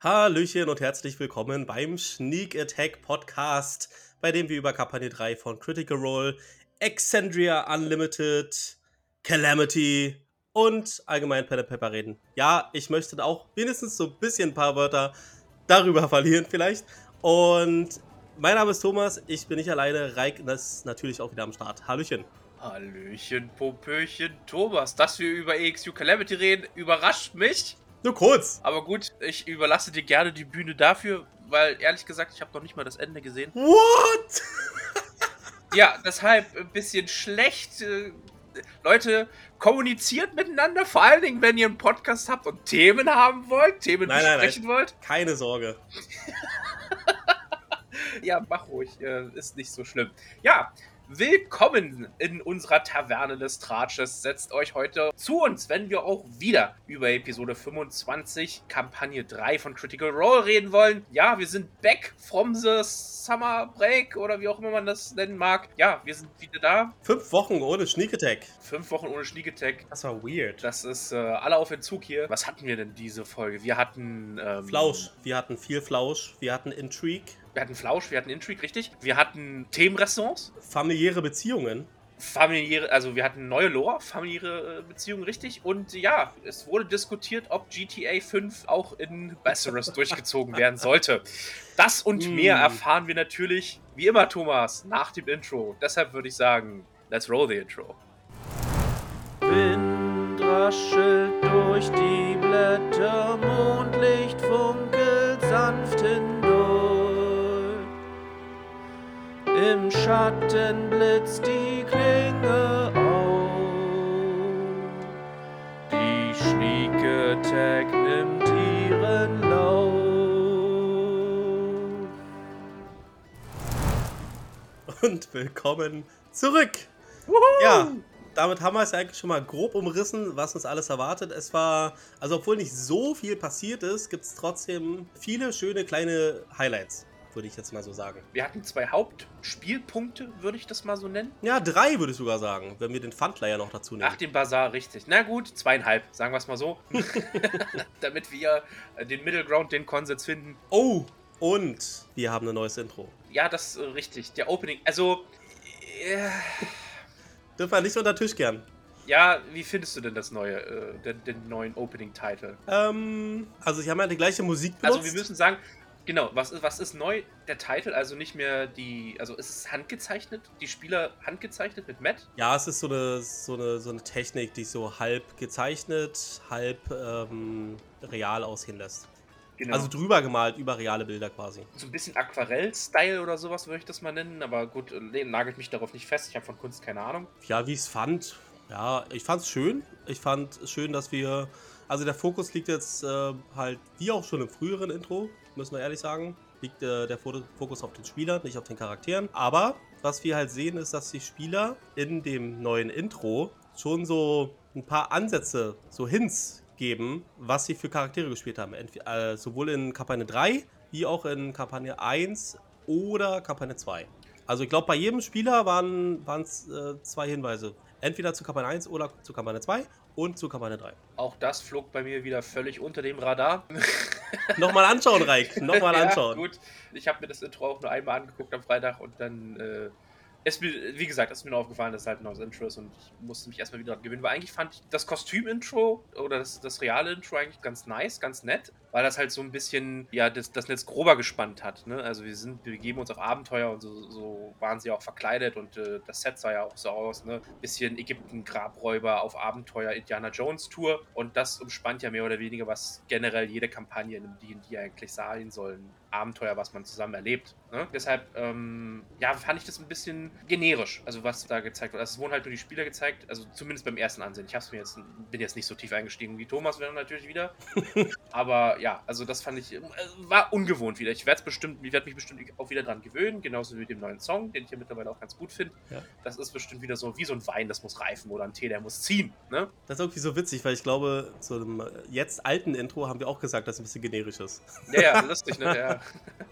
Hallöchen und herzlich willkommen beim Sneak Attack Podcast, bei dem wir über Kampagne 3 von Critical Role, Exandria Unlimited, Calamity und allgemein Pen Pepper reden. Ja, ich möchte auch wenigstens so ein bisschen ein paar Wörter darüber verlieren vielleicht. Und mein Name ist Thomas, ich bin nicht alleine, Reik ist natürlich auch wieder am Start. Hallöchen. Hallöchen, Popöchen, Thomas. Dass wir über EXU Calamity reden, überrascht mich. Nur kurz. Aber gut, ich überlasse dir gerne die Bühne dafür, weil ehrlich gesagt, ich habe noch nicht mal das Ende gesehen. What? ja, deshalb ein bisschen schlecht. Äh, Leute, kommuniziert miteinander, vor allen Dingen, wenn ihr einen Podcast habt und Themen haben wollt, Themen nein, besprechen nein, nein. wollt. Keine Sorge. ja, mach ruhig, äh, ist nicht so schlimm. Ja, Willkommen in unserer Taverne des Tratsches. Setzt euch heute zu uns, wenn wir auch wieder über Episode 25, Kampagne 3 von Critical Role reden wollen. Ja, wir sind back from the Summer Break oder wie auch immer man das nennen mag. Ja, wir sind wieder da. Fünf Wochen ohne Sneak Attack. Fünf Wochen ohne Sneak Attack. Das war weird. Das ist äh, alle auf Entzug hier. Was hatten wir denn diese Folge? Wir hatten. Ähm, Flausch. Wir hatten viel Flausch. Wir hatten Intrigue. Wir hatten Flausch, wir hatten Intrigue, richtig. Wir hatten Themenrestaurants. Familiäre Beziehungen. Familiäre, also wir hatten neue Lore, familiäre äh, Beziehungen, richtig. Und ja, es wurde diskutiert, ob GTA 5 auch in Besseres durchgezogen werden sollte. Das und mm. mehr erfahren wir natürlich, wie immer, Thomas, nach dem Intro. Deshalb würde ich sagen, let's roll the Intro. Wind raschelt durch die Blätter, Mondlicht funkelt sanft hindurch. Im Schatten blitzt die Klinge auf. Die schnieke Tag nimmt ihren Lauf. Und willkommen zurück. Wuhu! Ja, damit haben wir es eigentlich schon mal grob umrissen, was uns alles erwartet. Es war, also obwohl nicht so viel passiert ist, gibt es trotzdem viele schöne kleine Highlights würde ich jetzt mal so sagen. Wir hatten zwei Hauptspielpunkte, würde ich das mal so nennen. Ja, drei würde ich sogar sagen, wenn wir den Fundlayer noch dazu nehmen. Ach, den Bazar, richtig. Na gut, zweieinhalb, sagen wir es mal so. Damit wir äh, den Middle Ground, den Konsens finden. Oh, und wir haben ein neues Intro. Ja, das ist äh, richtig. Der Opening, also... Äh, Dürfen wir nicht unter den Tisch gern. Ja, wie findest du denn das neue, äh, den, den, neuen Opening-Title? Ähm, also sie haben ja die gleiche Musik benutzt. Also wir müssen sagen, Genau, was ist, was ist neu? Der Titel, also nicht mehr die, also ist es handgezeichnet? Die Spieler handgezeichnet mit Matt? Ja, es ist so eine, so eine, so eine Technik, die so halb gezeichnet, halb ähm, real aussehen lässt. Genau. Also drüber gemalt, über reale Bilder quasi. So ein bisschen Aquarell-Style oder sowas würde ich das mal nennen, aber gut, nagelt mich darauf nicht fest, ich habe von Kunst keine Ahnung. Ja, wie ich es fand, ja, ich fand es schön. Ich fand es schön, dass wir, also der Fokus liegt jetzt äh, halt, wie auch schon im früheren Intro, müssen wir ehrlich sagen. Liegt äh, der Fokus auf den Spielern, nicht auf den Charakteren. Aber was wir halt sehen, ist, dass die Spieler in dem neuen Intro schon so ein paar Ansätze, so Hints geben, was sie für Charaktere gespielt haben. Entweder, äh, sowohl in Kampagne 3 wie auch in Kampagne 1 oder Kampagne 2. Also ich glaube, bei jedem Spieler waren es äh, zwei Hinweise. Entweder zu Kampagne 1 oder zu Kampagne 2 und zu Kampagne 3. Auch das flog bei mir wieder völlig unter dem Radar. Nochmal anschauen, Reik. Nochmal anschauen. ja, gut. Ich habe mir das Intro auch nur einmal angeguckt am Freitag und dann äh, ist mir, wie gesagt, ist mir nur aufgefallen, dass es halt ein neues Intro ist und ich musste mich erstmal wieder dran gewöhnen, weil eigentlich fand ich das Kostüm-Intro oder das, das reale Intro eigentlich ganz nice, ganz nett, weil das halt so ein bisschen, ja, das, das Netz grober gespannt hat, ne? Also wir sind, wir begeben uns auf Abenteuer und so, so waren sie auch verkleidet und äh, das Set sah ja auch so aus, ne? Bisschen Ägypten-Grabräuber auf Abenteuer Indiana Jones Tour und das umspannt ja mehr oder weniger, was generell jede Kampagne in einem D&D eigentlich sein sollen. Abenteuer, was man zusammen erlebt. Ne? Deshalb, ähm, ja, fand ich das ein bisschen generisch, also was da gezeigt wird. Also es wurden halt nur die Spieler gezeigt, also zumindest beim ersten Ansehen. Ich hab's mir jetzt, bin jetzt nicht so tief eingestiegen wie Thomas wäre natürlich wieder. Aber ja, also das fand ich, äh, war ungewohnt wieder. Ich werde bestimmt, ich werde mich bestimmt auch wieder dran gewöhnen, genauso wie mit dem neuen Song, den ich ja mittlerweile auch ganz gut finde. Ja. Das ist bestimmt wieder so wie so ein Wein, das muss reifen oder ein Tee, der muss ziehen. Ne? Das ist irgendwie so witzig, weil ich glaube, zu einem jetzt alten Intro haben wir auch gesagt, dass es ein bisschen generisch ist. Ja, ja, lustig, ne? Ja.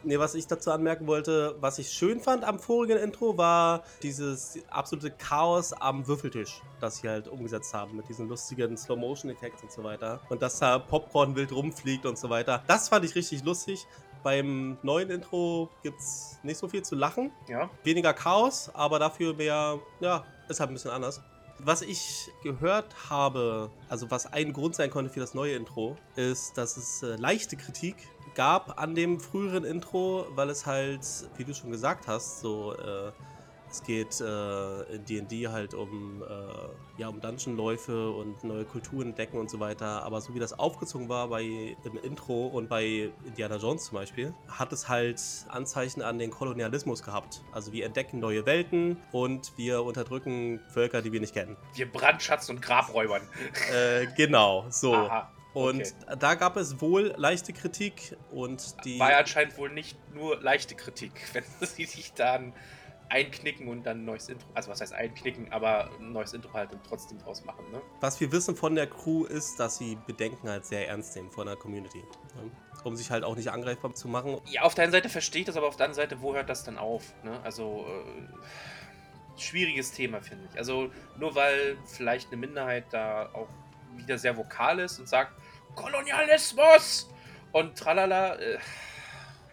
nee, was ich dazu anmerken wollte, was ich schön fand am vorigen Intro, war dieses absolute Chaos am Würfeltisch, das sie halt umgesetzt haben mit diesen lustigen Slow-Motion-Effekten und so weiter. Und dass da Popcorn wild rumfliegt und und so weiter. Das fand ich richtig lustig. Beim neuen Intro gibt es nicht so viel zu lachen. Ja. Weniger Chaos, aber dafür mehr, ja, ist halt ein bisschen anders. Was ich gehört habe, also was ein Grund sein konnte für das neue Intro, ist, dass es äh, leichte Kritik gab an dem früheren Intro, weil es halt, wie du schon gesagt hast, so äh, es geht äh, in D&D halt um, äh, ja, um Dungeonläufe und neue Kulturen entdecken und so weiter. Aber so wie das aufgezogen war bei, im Intro und bei Indiana Jones zum Beispiel, hat es halt Anzeichen an den Kolonialismus gehabt. Also wir entdecken neue Welten und wir unterdrücken Völker, die wir nicht kennen. Wir Brandschatz und Grabräubern. Äh, genau, so. Aha. Und okay. da gab es wohl leichte Kritik und die... War anscheinend wohl nicht nur leichte Kritik, wenn sie sich dann einknicken und dann ein neues Intro. Also was heißt einknicken, aber ein neues Intro halt und trotzdem draus machen, ne? Was wir wissen von der Crew ist, dass sie Bedenken halt sehr ernst nehmen von der Community. Ne? Um sich halt auch nicht angreifbar zu machen. Ja, auf der einen Seite verstehe ich das, aber auf der anderen Seite, wo hört das dann auf? Ne? Also äh, schwieriges Thema, finde ich. Also nur weil vielleicht eine Minderheit da auch wieder sehr vokal ist und sagt, Kolonialismus und tralala, äh,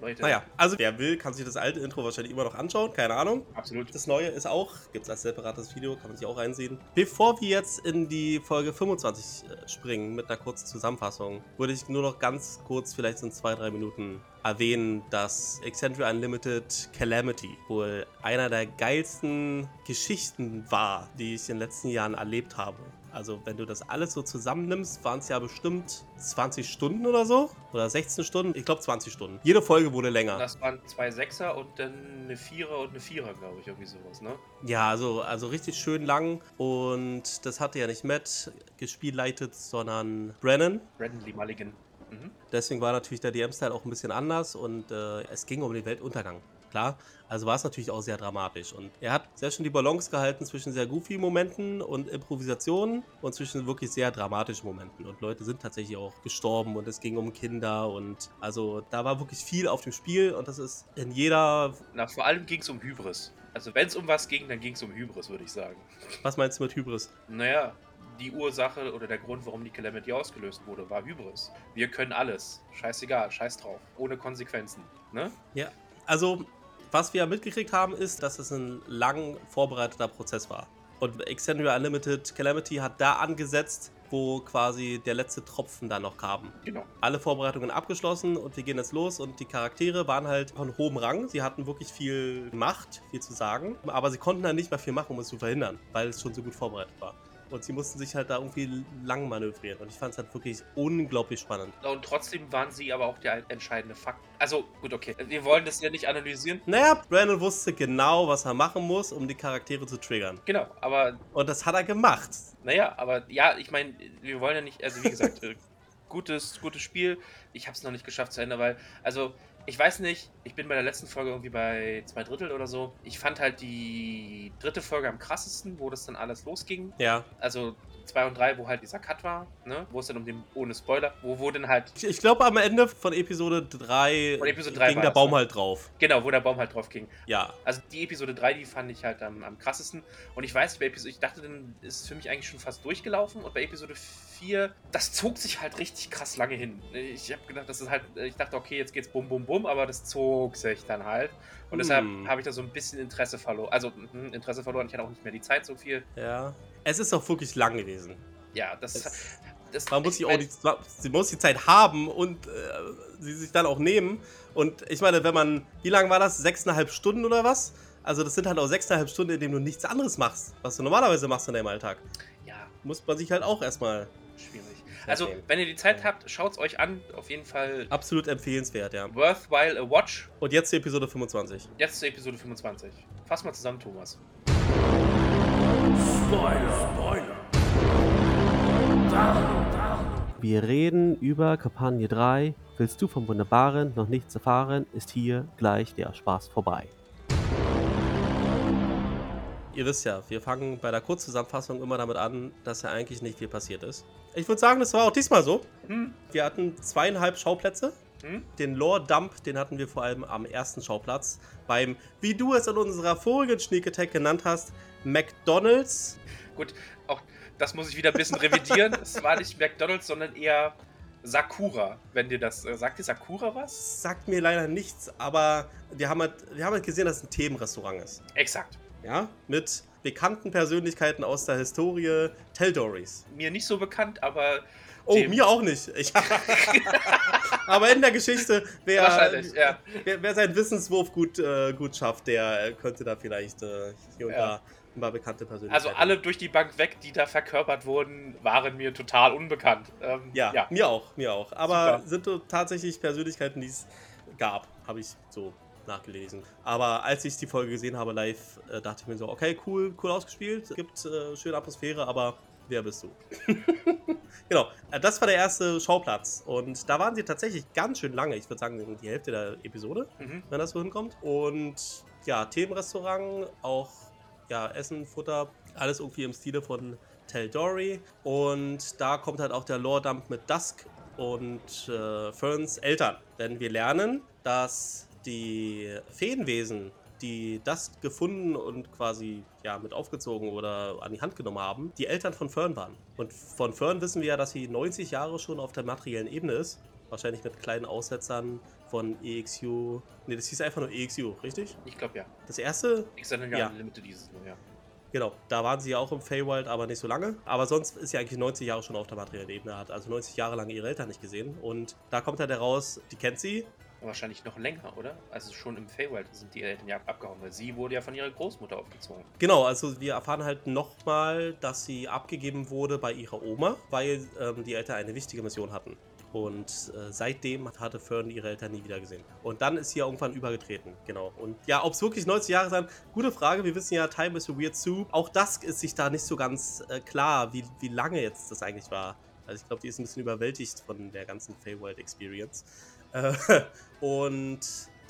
Leute. Naja, also wer will, kann sich das alte Intro wahrscheinlich immer noch anschauen, keine Ahnung. Absolut. Das neue ist auch, gibt es als separates Video, kann man sich auch reinsehen. Bevor wir jetzt in die Folge 25 äh, springen mit einer kurzen Zusammenfassung, würde ich nur noch ganz kurz, vielleicht in zwei, drei Minuten erwähnen, dass Eccentric Unlimited Calamity wohl einer der geilsten Geschichten war, die ich in den letzten Jahren erlebt habe. Also wenn du das alles so zusammennimmst, waren es ja bestimmt 20 Stunden oder so. Oder 16 Stunden. Ich glaube 20 Stunden. Jede Folge wurde länger. Das waren zwei Sechser und dann eine Vierer und eine Vierer, glaube ich. Irgendwie sowas, ne? Ja, also, also richtig schön lang. Und das hatte ja nicht Matt gespielleitet, sondern Brennan. Brennan Lee Mulligan. Mhm. Deswegen war natürlich der DM-Style auch ein bisschen anders und äh, es ging um den Weltuntergang klar. Also war es natürlich auch sehr dramatisch. Und er hat sehr schön die Balance gehalten zwischen sehr goofy Momenten und Improvisationen und zwischen wirklich sehr dramatischen Momenten. Und Leute sind tatsächlich auch gestorben und es ging um Kinder und also da war wirklich viel auf dem Spiel und das ist in jeder. Na, vor allem ging es um Hybris. Also wenn es um was ging, dann ging es um Hybris, würde ich sagen. Was meinst du mit Hybris? Naja, die Ursache oder der Grund, warum die Calamity ausgelöst wurde, war Hybris. Wir können alles. Scheißegal, scheiß drauf. Ohne Konsequenzen. Ne? Ja. Also, was wir mitgekriegt haben, ist, dass es ein lang vorbereiteter Prozess war. Und Extended Unlimited Calamity hat da angesetzt, wo quasi der letzte Tropfen da noch kam. Genau. Alle Vorbereitungen abgeschlossen und wir gehen jetzt los und die Charaktere waren halt von hohem Rang. Sie hatten wirklich viel Macht, viel zu sagen, aber sie konnten dann nicht mehr viel machen, um es zu verhindern, weil es schon so gut vorbereitet war. Und sie mussten sich halt da irgendwie lang manövrieren. Und ich fand es halt wirklich unglaublich spannend. Und trotzdem waren sie aber auch der entscheidende Fakt. Also, gut, okay. Wir wollen das ja nicht analysieren. Naja, Brandon wusste genau, was er machen muss, um die Charaktere zu triggern. Genau, aber. Und das hat er gemacht. Naja, aber ja, ich meine, wir wollen ja nicht, also wie gesagt, äh, gutes, gutes Spiel. Ich habe es noch nicht geschafft zu Ende, weil, also ich weiß nicht, ich bin bei der letzten Folge irgendwie bei zwei Drittel oder so. Ich fand halt die dritte Folge am krassesten, wo das dann alles losging. Ja. Also 2 und 3, wo halt dieser Cut war, ne? Wo es dann um den, ohne Spoiler, wo, wo dann halt. Ich, ich glaube, am Ende von Episode 3, von Episode 3 ging der Baum ne? halt drauf. Genau, wo der Baum halt drauf ging. Ja. Also die Episode 3, die fand ich halt am, am krassesten. Und ich weiß, bei Episode, ich dachte, dann ist es für mich eigentlich schon fast durchgelaufen. Und bei Episode 4, das zog sich halt richtig krass lange hin. Ich habe gedacht, das ist halt, ich dachte, okay, jetzt geht's bum bum bum, aber das zog sich dann halt. Und deshalb hm. habe ich da so ein bisschen Interesse verloren. Also hm, Interesse verloren, ich hatte auch nicht mehr die Zeit so viel. Ja. Es ist auch wirklich lang gewesen. Ja, das, es, das man muss, auch die, sie muss die Zeit haben und äh, sie sich dann auch nehmen. Und ich meine, wenn man, wie lange war das? Sechseinhalb Stunden oder was? Also das sind halt auch sechseinhalb Stunden, in denen du nichts anderes machst, was du normalerweise machst in deinem Alltag. Ja. Muss man sich halt auch erstmal. Schwierig. Also, wenn ihr die Zeit habt, schaut es euch an. Auf jeden Fall. Absolut empfehlenswert, ja. Worthwhile a watch. Und jetzt zur Episode 25. Jetzt zur Episode 25. Fass mal zusammen, Thomas. Spoiler, Spoiler. Wir reden über Kampagne 3. Willst du vom Wunderbaren noch nichts erfahren, ist hier gleich der Spaß vorbei. Ihr wisst ja, wir fangen bei der Kurzzusammenfassung immer damit an, dass ja eigentlich nicht viel passiert ist. Ich würde sagen, das war auch diesmal so. Hm. Wir hatten zweieinhalb Schauplätze. Hm? Den Lore-Dump, den hatten wir vor allem am ersten Schauplatz. Beim, wie du es in unserer vorigen Sneak Attack genannt hast, McDonalds. Gut, auch das muss ich wieder ein bisschen revidieren. es war nicht McDonalds, sondern eher Sakura, wenn dir das. Äh, sagt dir Sakura was? Sagt mir leider nichts, aber wir haben halt, wir haben halt gesehen, dass es ein Themenrestaurant ist. Exakt. Ja, mit bekannten Persönlichkeiten aus der Historie, Teldories. Mir nicht so bekannt, aber. Oh, mir auch nicht. Ich, aber in der Geschichte, wer, ja. wer, wer, seinen Wissenswurf gut, äh, gut schafft, der könnte da vielleicht äh, hier und ja. da ein paar bekannte Persönlichkeiten. Also alle durch die Bank weg, die da verkörpert wurden, waren mir total unbekannt. Ähm, ja, ja, mir auch, mir auch. Aber Super. sind tatsächlich Persönlichkeiten, die es gab, habe ich so nachgelesen. Aber als ich die Folge gesehen habe live, äh, dachte ich mir so, okay, cool, cool ausgespielt, gibt äh, schöne Atmosphäre, aber wer bist du? genau, äh, das war der erste Schauplatz. Und da waren sie tatsächlich ganz schön lange. Ich würde sagen, die Hälfte der Episode, mhm. wenn das so hinkommt. Und ja, Themenrestaurant, auch ja, Essen, Futter, alles irgendwie im Stile von Dory. Und da kommt halt auch der Lore-Dump mit Dusk und äh, Ferns Eltern. Denn wir lernen, dass die Feenwesen, die das gefunden und quasi ja, mit aufgezogen oder an die Hand genommen haben, die Eltern von Fern waren. Und von Fern wissen wir ja, dass sie 90 Jahre schon auf der materiellen Ebene ist. Wahrscheinlich mit kleinen Aussetzern von EXU. Ne, das hieß einfach nur EXU, richtig? Ich glaube ja. Das erste? Extended ja. Limited dieses nur, ja. Genau, da waren sie ja auch im Feywild, aber nicht so lange. Aber sonst ist sie eigentlich 90 Jahre schon auf der materiellen Ebene, hat also 90 Jahre lang ihre Eltern nicht gesehen. Und da kommt halt heraus, die kennt sie, wahrscheinlich noch länger, oder? Also schon im Feywild sind die Eltern ja abgehauen, weil sie wurde ja von ihrer Großmutter aufgezogen. Genau, also wir erfahren halt nochmal, dass sie abgegeben wurde bei ihrer Oma, weil ähm, die Eltern eine wichtige Mission hatten. Und äh, seitdem hatte Fern ihre Eltern nie wieder gesehen. Und dann ist sie ja irgendwann übergetreten. Genau. Und ja, ob es wirklich 90 Jahre sind, gute Frage. Wir wissen ja, Time is a Weird Soup. Auch das ist sich da nicht so ganz äh, klar, wie, wie lange jetzt das eigentlich war. Also ich glaube, die ist ein bisschen überwältigt von der ganzen Feywild Experience. Äh, und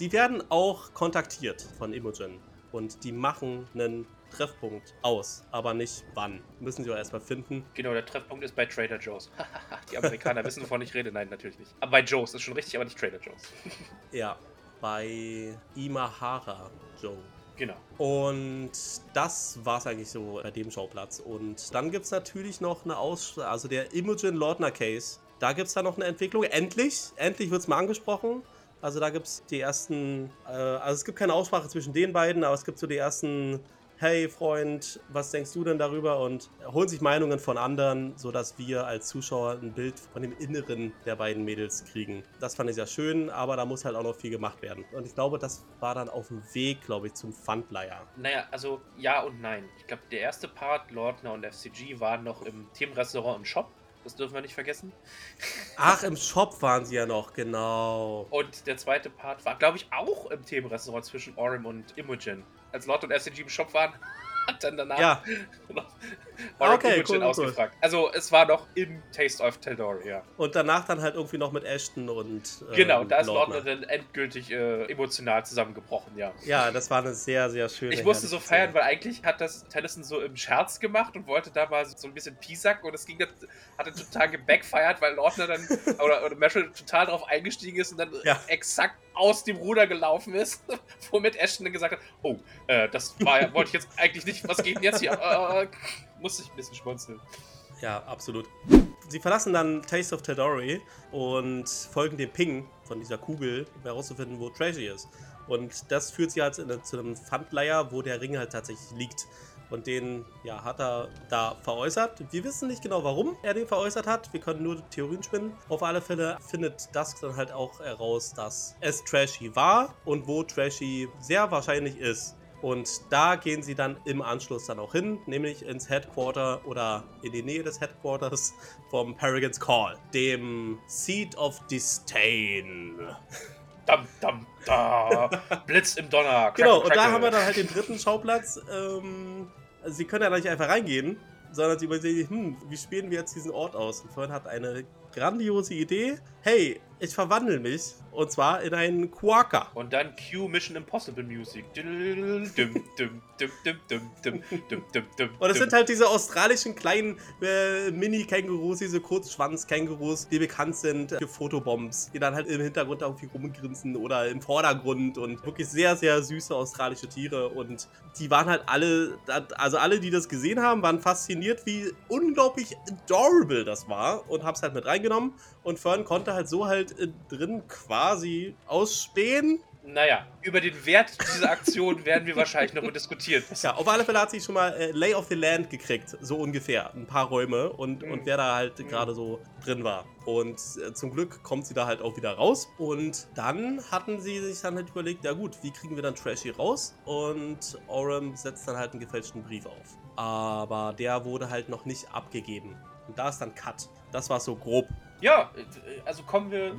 die werden auch kontaktiert von Imogen. Und die machen einen Treffpunkt aus, aber nicht wann. Müssen sie auch erstmal finden. Genau, der Treffpunkt ist bei Trader Joe's. die Amerikaner wissen, wovon ich rede. Nein, natürlich nicht. Aber bei Joe's ist schon richtig, aber nicht Trader Joe's. ja, bei Imahara Joe. Genau. Und das war es eigentlich so bei dem Schauplatz. Und dann gibt es natürlich noch eine Ausstrahlung, also der Imogen Lordner Case da gibt es dann noch eine Entwicklung. Endlich, endlich wird es mal angesprochen. Also da gibt es die ersten, äh, also es gibt keine Aussprache zwischen den beiden, aber es gibt so die ersten, hey Freund, was denkst du denn darüber? Und holen sich Meinungen von anderen, sodass wir als Zuschauer ein Bild von dem Inneren der beiden Mädels kriegen. Das fand ich sehr schön, aber da muss halt auch noch viel gemacht werden. Und ich glaube, das war dann auf dem Weg, glaube ich, zum Pfandleier. Naja, also ja und nein. Ich glaube, der erste Part, Lordner und FCG, waren noch im Themenrestaurant und Shop. Das dürfen wir nicht vergessen. Ach, im Shop waren sie ja noch, genau. Und der zweite Part war, glaube ich, auch im Themenrestaurant zwischen Orem und Imogen. Als Lord und SCG im Shop waren, hat dann danach ja. War okay, cool, ausgefragt. Cool. Also es war noch in Taste of Taldor, ja. Und danach dann halt irgendwie noch mit Ashton und äh, Genau, da ist Lordner dann endgültig äh, emotional zusammengebrochen, ja. Ja, das war eine sehr, sehr schöne Ich musste so feiern, Szene. weil eigentlich hat das Tennyson so im Scherz gemacht und wollte da mal so ein bisschen Pisack und es ging dann, hatte total gebackfired, weil Lordner dann oder, oder Marshall total darauf eingestiegen ist und dann ja. exakt aus dem Ruder gelaufen ist, womit Ashton dann gesagt hat, oh, äh, das war, wollte ich jetzt eigentlich nicht, was geht denn jetzt hier? Musste ich ein bisschen schmunzeln. Ja, absolut. Sie verlassen dann Taste of Tadori und folgen dem Ping von dieser Kugel, um herauszufinden, wo Treasure ist. Und das führt sie halt in, zu einem Pfandleier, wo der Ring halt tatsächlich liegt. Und den ja, hat er da veräußert. Wir wissen nicht genau, warum er den veräußert hat. Wir können nur Theorien spinnen. Auf alle Fälle findet Dusk dann halt auch heraus, dass es Trashy war und wo Trashy sehr wahrscheinlich ist. Und da gehen sie dann im Anschluss dann auch hin, nämlich ins Headquarter oder in die Nähe des Headquarters vom Paragons Call, dem Seat of Disdain. Dam, dam, da. Blitz im Donner. Genau, und da haben wir dann halt den dritten Schauplatz. Ähm, also sie können ja nicht einfach reingehen, sondern sie überlegen sich, hm, wie spielen wir jetzt diesen Ort aus? Und vorhin hat eine grandiose Idee. Hey, ich verwandle mich und zwar in einen Quaker. Und dann Q Mission Impossible Music. Und es sind halt diese australischen kleinen äh, Mini-Kängurus, diese Kurzschwanz-Kängurus, die bekannt sind für Fotobombs, die dann halt im Hintergrund irgendwie rumgrinsen oder im Vordergrund und wirklich sehr, sehr süße australische Tiere. Und die waren halt alle, also alle, die das gesehen haben, waren fasziniert, wie unglaublich adorable das war und haben es halt mit reingenommen reingenommen und Fern konnte halt so halt äh, drin quasi ausspähen. Naja, über den Wert dieser Aktion werden wir wahrscheinlich noch mal diskutieren. Ja, auf alle Fälle hat sie schon mal äh, Lay of the Land gekriegt, so ungefähr. Ein paar Räume und, Mhm. und wer da halt Mhm. gerade so drin war. Und äh, zum Glück kommt sie da halt auch wieder raus. Und dann hatten sie sich dann halt überlegt, ja gut, wie kriegen wir dann Trashy raus? Und Orem setzt dann halt einen gefälschten Brief auf. Aber der wurde halt noch nicht abgegeben. Und da ist dann Cut. Das war so grob. Ja, äh, also kommen wir.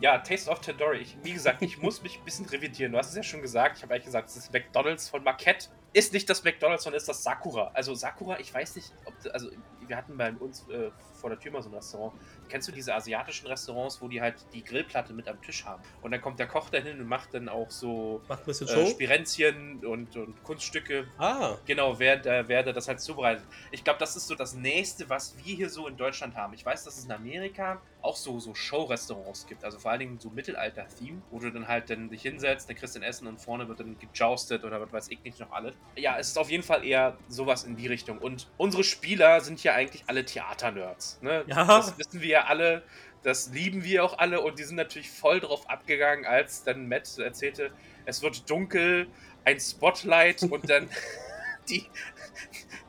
Ja, Taste of Tandoori. Ich, wie gesagt, ich muss mich ein bisschen revidieren. Du hast es ja schon gesagt. Ich habe eigentlich gesagt, es ist McDonalds von Marquette. Ist nicht das McDonalds, sondern ist das Sakura. Also Sakura, ich weiß nicht, ob also wir hatten bei uns äh, vor der Tür mal so ein Restaurant. Kennst du diese asiatischen Restaurants, wo die halt die Grillplatte mit am Tisch haben? Und dann kommt der Koch dahin und macht dann auch so Macht ein bisschen äh, Show. Spirenzchen und, und Kunststücke ah, Genau, während, äh, während er das halt zubereitet. Ich glaube, das ist so das Nächste, was wir hier so in Deutschland haben. Ich weiß, dass es in Amerika auch so, so Show-Restaurants gibt. Also vor allen Dingen so Mittelalter-Theme, wo du dann halt dann dich hinsetzt, dann kriegst du ein Essen und vorne wird dann gejoustet oder was weiß ich nicht noch alles. Ja, es ist auf jeden Fall eher sowas in die Richtung. Und unsere Spieler sind ja eigentlich alle Theater-Nerds. Ne? Ja. Das wissen wir ja alle. Das lieben wir auch alle und die sind natürlich voll drauf abgegangen, als dann Matt erzählte, es wird dunkel, ein Spotlight und dann die,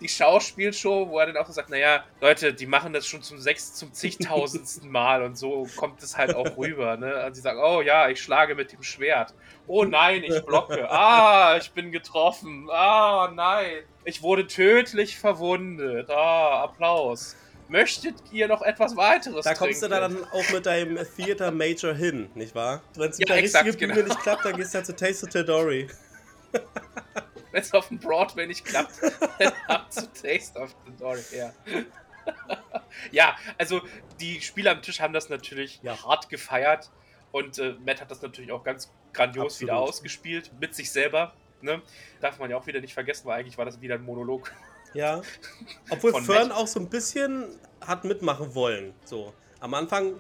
die Schauspielshow, wo er dann auch so sagt, naja, Leute, die machen das schon zum sechs, zum zigtausendsten Mal und so kommt es halt auch rüber, ne? Und sie sagen, oh ja, ich schlage mit dem Schwert. Oh nein, ich blocke. Ah, ich bin getroffen. Ah, nein. Ich wurde tödlich verwundet. Ah, Applaus. Möchtet ihr noch etwas weiteres da kommst du trinken? dann auch mit deinem Theater Major hin, nicht wahr? Wenn es mit Ja, der exakt, richtigen Bühne genau. nicht klappt, dann gehst du halt zu Taste of Tadori. Wenn es auf dem Broadway nicht klappt, dann ab zu Taste of the Dory. Ja. ja, also die Spieler am Tisch haben das natürlich Ja. hart gefeiert und äh, Matt hat das natürlich auch ganz grandios Absolut. wieder ausgespielt mit sich selber. Ne? Darf man ja auch wieder nicht vergessen, weil eigentlich war das wieder ein Monolog. Ja. Obwohl Fern Matt. auch so ein bisschen hat mitmachen wollen. So. Am Anfang,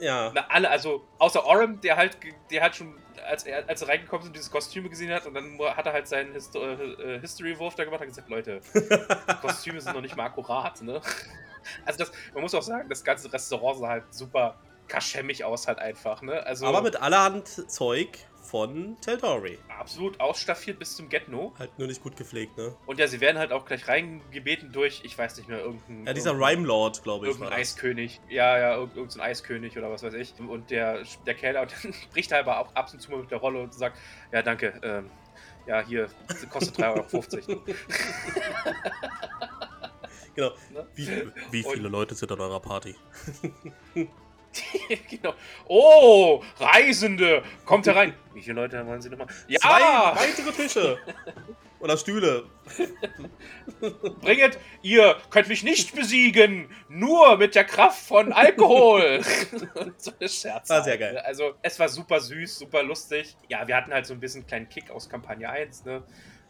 ja. Na, alle, also außer Orem, der halt, der hat schon, als er, als er reingekommen ist und diese Kostüme gesehen hat und dann hat er halt seinen Histo äh, äh, History-Wurf da gemacht und gesagt, Leute, Kostüme sind noch nicht mal akkurat, ne? Also das, man muss auch sagen, das ganze Restaurant sah halt super kaschemmig aus halt einfach, ne? Also Aber mit allerhand Zeug von Tadori. absolut ausstaffiert bis zum Get-No. Halt nur nicht gut gepflegt, ne? Und ja, sie werden halt auch gleich reingebeten durch, ich weiß nicht mehr, irgendein... Ja, dieser Rhyme Lord, glaube ich. Irgendein. Eiskönig. Ja, ja, irgend, irgendein so Eiskönig oder was weiß ich. Und der, der Kellner und bricht er aber auch ab und zu mal mit der Rolle und sagt, ja, danke, ähm, ja, hier, kostet 3,50 Euro. Genau. Ne? Wie, wie Und- viele Leute sind an eurer Party? genau. Oh, Reisende, kommt herein. Wie viele Leute wollen Sie nochmal? Ja, Zwei weitere Tische. Oder Stühle. bringet, ihr könnt mich nicht besiegen, nur mit der Kraft von Alkohol. so eine Scherze. War sehr geil. Also, es war super süß, super lustig. Ja, wir hatten halt so ein bisschen einen kleinen Kick aus Kampagne 1, ne?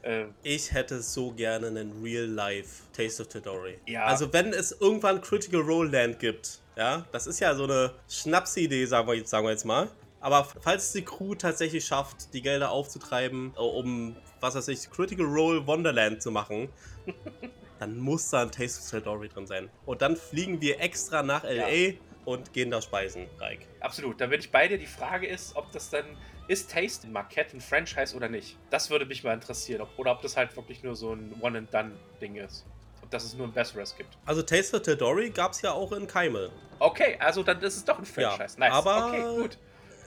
Äh, Ich hätte so gerne einen Real-Life Taste of Tadori. Ja. Also wenn es irgendwann Critical Role Land gibt, ja, das ist ja so eine Schnapsidee, sagen wir jetzt, sagen wir jetzt mal. Aber falls die Crew tatsächlich schafft, die Gelder aufzutreiben, äh, um, was weiß ich, Critical Role Wonderland zu machen, dann muss da ein Taste of Tadori drin sein. Und dann fliegen wir extra nach L.A. und gehen da speisen, Reik. Absolut, da bin ich bei dir. Die Frage ist, ob das dann ist Taste Marquette ein Franchise oder nicht. Das würde mich mal interessieren. Ob, oder ob das halt wirklich nur so ein One-and-Done-Ding ist. Ob das es nur ein Besseres gibt. Also Taste of Tadori gab es ja auch in Keimel. Okay, also dann ist es doch ein Ja, Franchise. nice. aber- Okay, gut.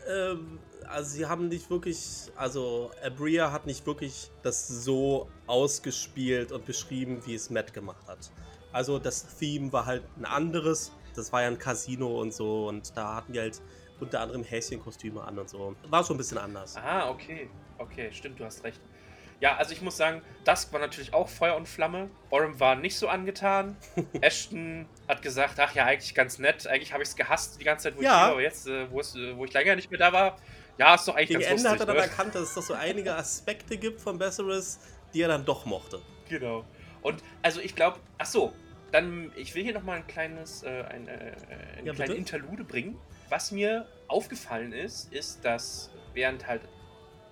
Ähm, also sie haben nicht wirklich, also Abria hat nicht wirklich das so ausgespielt und beschrieben, wie es Matt gemacht hat. Also das Theme war halt ein anderes. Das war ja ein Casino und so und da hatten die halt unter anderem Häschenkostüme an und so. War schon ein bisschen anders. Ah, okay. Okay, stimmt, du hast recht. Ja, also ich muss sagen, Dusk war natürlich auch Feuer und Flamme. Orem war nicht so angetan. Ashton hat gesagt, ach ja, eigentlich ganz nett. Eigentlich habe ich es gehasst die ganze Zeit, wo Ja. ich hier. Aber jetzt, äh, wo, äh, wo ich länger nicht mehr da war, ja, ist doch eigentlich Gegen ganz Ende lustig. hat er dann ne? erkannt, dass es doch so einige Aspekte gibt von Besseres, die er dann doch mochte. Genau. Und also ich glaube, ach so, dann ich will hier noch mal ein kleines, äh, ein, äh, eine Ja, kleine bitte. Interlude bringen. Was mir aufgefallen ist, ist, dass während halt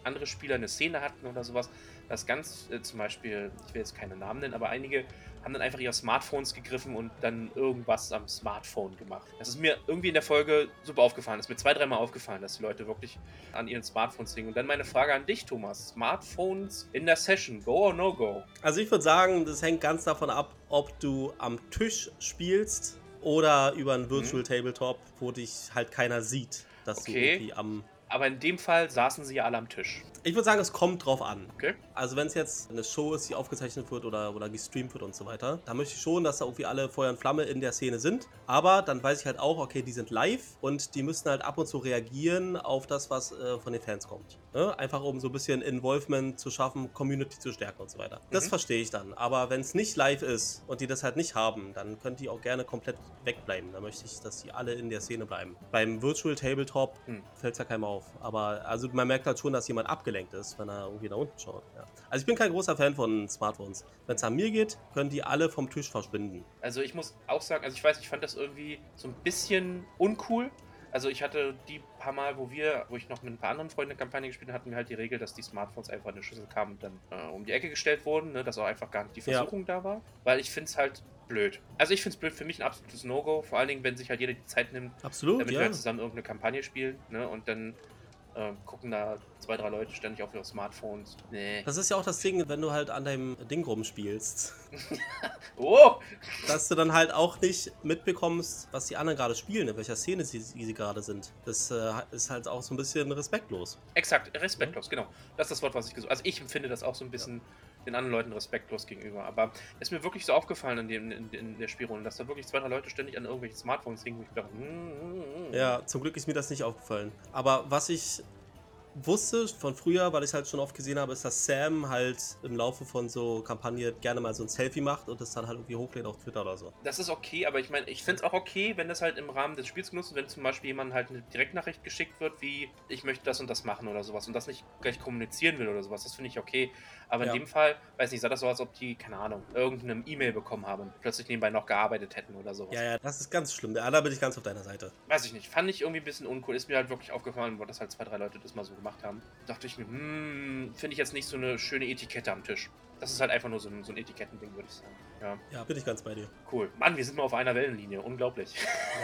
andere Spieler eine Szene hatten oder sowas, dass ganz äh, zum Beispiel, ich will jetzt keine Namen nennen, aber einige haben dann einfach ihre Smartphones gegriffen und dann irgendwas am Smartphone gemacht. Das ist mir irgendwie in der Folge super aufgefallen. Das ist mir zwei, dreimal aufgefallen, dass die Leute wirklich an ihren Smartphones hingen. Und dann meine Frage an dich, Thomas. Smartphones in der Session, go or no go? Also ich würde sagen, das hängt ganz davon ab, ob du am Tisch spielst oder über einen Virtual mhm. Tabletop, wo dich halt keiner sieht, dass okay. du irgendwie am aber in dem Fall saßen sie ja alle am Tisch. Ich würde sagen, es kommt drauf an. Okay. Also wenn es jetzt eine Show ist, die aufgezeichnet wird oder, oder gestreamt wird und so weiter, dann möchte ich schon, dass da irgendwie alle Feuer und Flamme in der Szene sind. Aber dann weiß ich halt auch, okay, die sind live und die müssen halt ab und zu reagieren auf das, was äh, von den Fans kommt. Ne? Einfach um so ein bisschen Involvement zu schaffen, Community zu stärken und so weiter. Das mhm. verstehe ich dann. Aber wenn es nicht live ist und die das halt nicht haben, dann können die auch gerne komplett wegbleiben. Da möchte ich, dass die alle in der Szene bleiben. Beim Virtual Tabletop mhm. fällt es ja keinem auf. Aber also man merkt halt schon, dass jemand abgelenkt ist, wenn er irgendwie nach unten schaut. Ja. Also ich bin kein großer Fan von Smartphones. Wenn es an mir geht, können die alle vom Tisch verschwinden. Also ich muss auch sagen, also ich weiß, ich fand das irgendwie so ein bisschen uncool. Also ich hatte die paar Mal, wo wir, wo ich noch mit ein paar anderen Freunden eine Kampagne gespielt habe, hatten wir halt die Regel, dass die Smartphones einfach in eine Schüssel kamen und dann äh, um die Ecke gestellt wurden, ne, dass auch einfach gar nicht die Versuchung ja. da war. Weil ich finde es halt blöd. Also ich finde es blöd, für mich ein absolutes No-Go, vor allen Dingen, wenn sich halt jeder die Zeit nimmt, Absolut, damit ja. wir halt zusammen irgendeine Kampagne spielen ne, und dann äh, gucken da zwei, drei Leute ständig auf ihre Smartphones. Nee. Das ist ja auch das Ding, wenn du halt an deinem Ding rumspielst. oh! Dass du dann halt auch nicht mitbekommst, was die anderen gerade spielen, in welcher Szene sie, sie gerade sind. Das äh, ist halt auch so ein bisschen respektlos. Exakt, respektlos, ja? genau. Das ist das Wort, was ich gesucht habe. Also ich empfinde das auch so ein bisschen ja. den anderen Leuten respektlos gegenüber. Aber es ist mir wirklich so aufgefallen in, dem, in, in der Spielrunde, dass da wirklich zwei, drei Leute ständig an irgendwelchen Smartphones hingen, wo ich dachte, mm, mm, mm. Ja, zum Glück ist mir das nicht aufgefallen. Aber was ich wusste von früher, weil ich halt schon oft gesehen habe, ist, dass Sam halt im Laufe von so Kampagne gerne mal so ein Selfie macht und das dann halt irgendwie hochlädt auf Twitter oder so. Das ist okay, aber ich meine, ich finde es auch okay, wenn das halt im Rahmen des Spiels genutzt wird, wenn zum Beispiel jemand halt eine Direktnachricht geschickt wird, wie ich möchte das und das machen oder sowas und das nicht gleich kommunizieren will oder sowas. Das finde ich okay. Aber in ja. dem Fall, weiß nicht, sah das so, als ob die, keine Ahnung, irgendeine E-Mail bekommen haben und plötzlich nebenbei noch gearbeitet hätten oder sowas. Ja, ja, das ist ganz schlimm. Da bin ich ganz auf deiner Seite. Weiß ich nicht. Fand ich irgendwie ein bisschen uncool. Ist mir halt wirklich aufgefallen, wo das halt zwei, drei Leute das mal so gemacht haben. Dachte ich mir, hm, finde ich jetzt nicht so eine schöne Etikette am Tisch. Das ist halt einfach nur so ein, so ein Etikettending, würde ich sagen. Ja. ja, bin ich ganz bei dir. Cool. Mann, wir sind mal auf einer Wellenlinie. Unglaublich.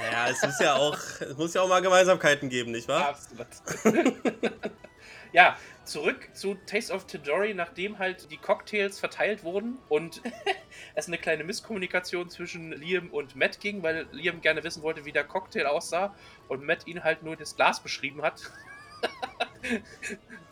Naja, es muss ja auch, es muss ja auch mal Gemeinsamkeiten geben, nicht wahr? Absolut. ja, zurück zu Taste of Tidori, nachdem halt die Cocktails verteilt wurden und es eine kleine Misskommunikation zwischen Liam und Matt ging, weil Liam gerne wissen wollte, wie der Cocktail aussah und Matt ihn halt nur das Glas beschrieben hat.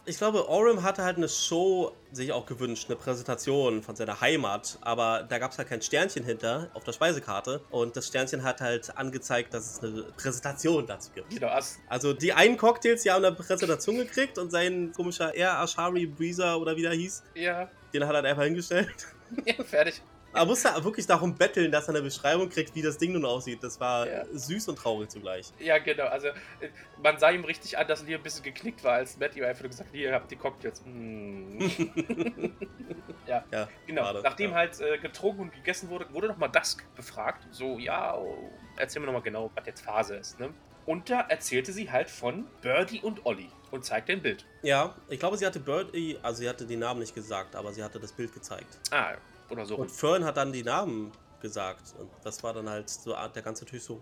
ich glaube, Orim hatte halt eine Show sich auch gewünscht, eine Präsentation von seiner Heimat, aber da gab es halt kein Sternchen hinter auf der Speisekarte und das Sternchen hat halt angezeigt, dass es eine Präsentation dazu gibt. Genau. Also die einen Cocktails, die haben eine Präsentation gekriegt und sein komischer Air Ashari Breezer oder wie der hieß, ja. den hat er einfach hingestellt. Ja, fertig. Er musste wirklich darum betteln, dass er eine Beschreibung kriegt, wie das Ding nun aussieht. Das war ja. süß und traurig zugleich. Ja, genau. Also man sah ihm richtig an, dass Lee ein bisschen geknickt war, als Matt ihm einfach nur gesagt hat, ihr habt die Cocktails. Mm. ja. ja, genau. Gerade, Nachdem ja. halt äh, getrunken und gegessen wurde, wurde nochmal Dusk befragt. So, ja, oh, erzähl mir nochmal genau, was jetzt Phase ist. Ne? Und da erzählte sie halt von Birdie und Olli und zeigte ein Bild. Ja, ich glaube, sie hatte Birdie, also sie hatte die Namen nicht gesagt, aber sie hatte das Bild gezeigt. Ah, oder so. Und Fern hat dann die Namen gesagt. Und das war dann halt so der ganze Tisch so.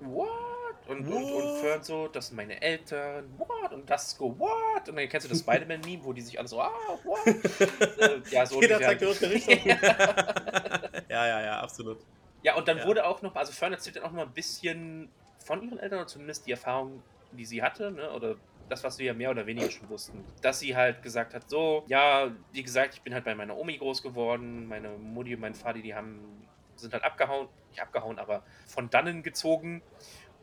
What? Und, what? und, und Fern so, das sind meine Eltern, what? Und das go, what? Und dann kennst du das Spider-Man-Meme, wo die sich alle so, ah, what? äh, ja, so Jeder zeigt die Richtung. ja, ja, ja, absolut. Ja, und dann ja. wurde auch noch, also Fern erzählt dann auch noch mal ein bisschen von ihren Eltern, oder zumindest die Erfahrung, die sie hatte, ne? oder das, was wir ja mehr oder weniger schon wussten. Dass sie halt gesagt hat, so, ja, wie gesagt, ich bin halt bei meiner Omi groß geworden, meine Mutti und mein Vati, die haben, sind halt abgehauen, nicht abgehauen, aber von dannen gezogen.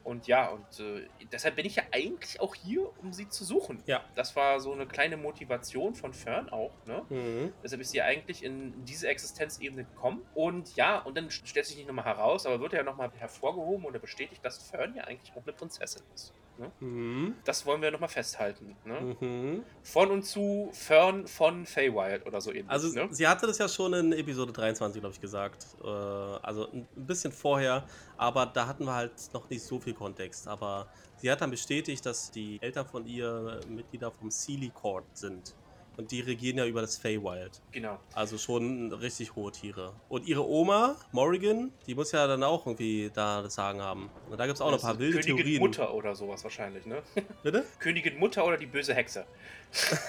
Und ja, und äh, deshalb bin ich ja eigentlich auch hier, um sie zu suchen. Ja. Das war so eine kleine Motivation von Fern auch, ne? Mhm. Deshalb ist sie eigentlich in diese Existenzebene gekommen. Und ja, und dann stellt sich nicht nochmal heraus, aber wird ja nochmal hervorgehoben oder bestätigt, dass Fern ja eigentlich auch eine Prinzessin ist. Ne? Mhm. Das wollen wir nochmal festhalten. Ne? Mhm. Von und zu Fern von Feywild oder so ähnlich. Also ne? sie hatte das ja schon in Episode 23, glaube ich, gesagt. Äh, also ein bisschen vorher, aber da hatten wir halt noch nicht so viel Kontext. Aber sie hat dann bestätigt, dass die Eltern von ihr Mitglieder vom Sealy Court sind. Und die regieren ja über das Feywild. Genau. Also schon richtig hohe Tiere. Und ihre Oma, Morrigan, die muss ja dann auch irgendwie da das Sagen haben. Und da gibt es auch noch ein paar wilde Königin Theorien. Mutter oder sowas wahrscheinlich, ne? Bitte? Königin Mutter oder die böse Hexe.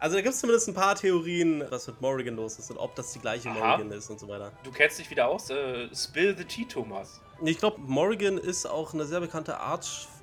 Also da gibt es zumindest ein paar Theorien, was mit Morrigan los ist und ob das die gleiche Aha. Morrigan ist und so weiter. Du kennst dich wieder aus. Äh, Spill the Tea, Thomas. Ich glaube, Morrigan ist auch eine sehr bekannte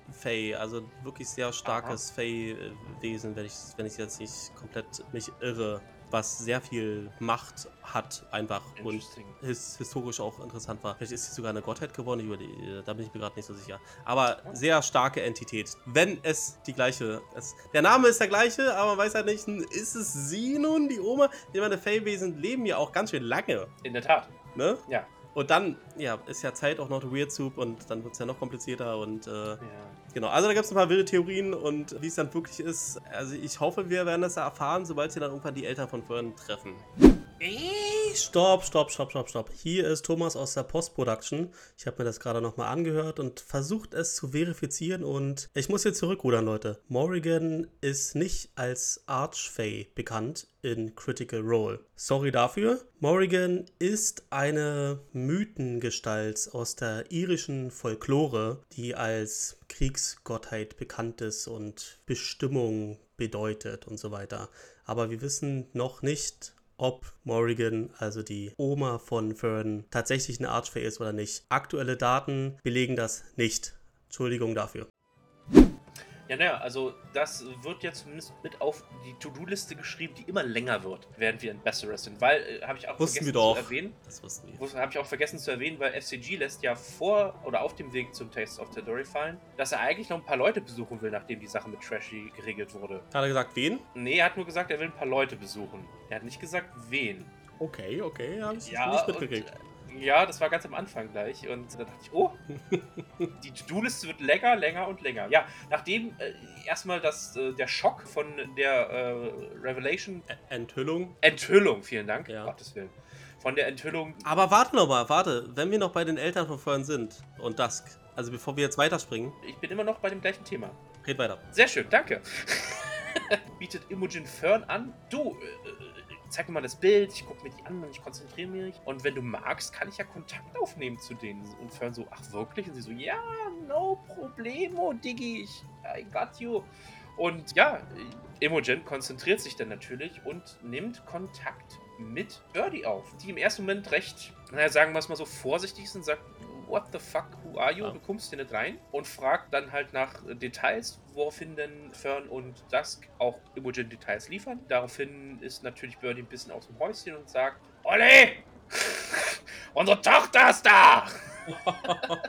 Archfey, also wirklich sehr starkes Fey-Wesen, wenn ich, wenn ich jetzt nicht komplett mich irre, was sehr viel Macht hat einfach und his, historisch auch interessant war. Vielleicht ist sie sogar eine Gottheit geworden, die, da bin ich mir gerade nicht so sicher. Aber sehr starke Entität, wenn es die gleiche ist. Der Name ist der gleiche, aber man weiß halt nicht, ist es sie nun, die Oma? Ich meine, Fey-Wesen leben ja auch ganz schön lange, In der Tat. ne? Ja. Und dann, ja, ist ja Zeit auch noch Weird Soup und dann wird es ja noch komplizierter und äh, ja. genau. Also da gibt es ein paar wilde Theorien und wie es dann wirklich ist. Also ich hoffe, wir werden das ja erfahren, sobald sie dann irgendwann die Eltern von Fern treffen. Stopp, stopp, stopp, stopp, stopp. Hier ist Thomas aus der Post-Production. Ich habe mir das gerade nochmal angehört und versucht es zu verifizieren und ich muss jetzt zurückrudern, Leute. Morrigan ist nicht als Archfey bekannt in Critical Role. Sorry dafür. Morrigan ist eine Mythengestalt aus der irischen Folklore, die als Kriegsgottheit bekannt ist und Bestimmung bedeutet und so weiter. Aber wir wissen noch nicht, ob Morrigan, also die Oma von Fern, tatsächlich eine Archfey ist oder nicht. Aktuelle Daten belegen das nicht. Entschuldigung dafür. Ja, naja, also das wird jetzt zumindest mit auf die To-Do-Liste geschrieben, die immer länger wird, während wir in Besseres sind. Weil, äh, habe ich auch Wussten vergessen zu erwähnen, Das wussten wir. habe ich auch vergessen zu erwähnen, weil FCG lässt ja vor oder auf dem Weg zum Taste of Tadori fallen, dass er eigentlich noch ein paar Leute besuchen will, nachdem die Sache mit Trashy geregelt wurde. Hat er gesagt, wen? Nee, er hat nur gesagt, er will ein paar Leute besuchen. Er hat nicht gesagt, wen. Okay, okay, habe ich Ja, nicht mitgekriegt. Ja, das war ganz am Anfang gleich. Und da dachte ich, oh, die To-Do-Liste wird länger, länger und länger. Ja, nachdem äh, erstmal das, äh, der Schock von der äh, Revelation, Enthüllung. Enthüllung, vielen Dank, Ja. Gottes Willen, von der Enthüllung, Aber warte noch mal, warte. Wenn wir noch bei den Eltern von Fern sind und Dusk, also bevor wir jetzt weiterspringen, ich bin immer noch bei dem gleichen Thema. red weiter. Sehr schön, danke. Bietet Imogen Fern an, du, äh, äh, zeig mir mal das Bild, ich gucke mir die an und ich konzentriere mich. Und wenn du magst, kann ich ja Kontakt aufnehmen zu denen. Und Fern so, ach wirklich? Und sie so, ja, no problemo, Diggi, ich, I got you. Und ja, Imogen konzentriert sich dann natürlich und nimmt Kontakt mit Birdie auf, die im ersten Moment recht, naja, sagen wir es mal so, vorsichtig ist und sagt, what the fuck, who are you? Ja. Du kommst hier nicht rein und fragt dann halt nach Details, woraufhin denn Fern und Dusk auch Imogen Details liefern. Daraufhin ist natürlich Birdie ein bisschen aus dem Häuschen und sagt, Olli! Unsere Tochter ist da!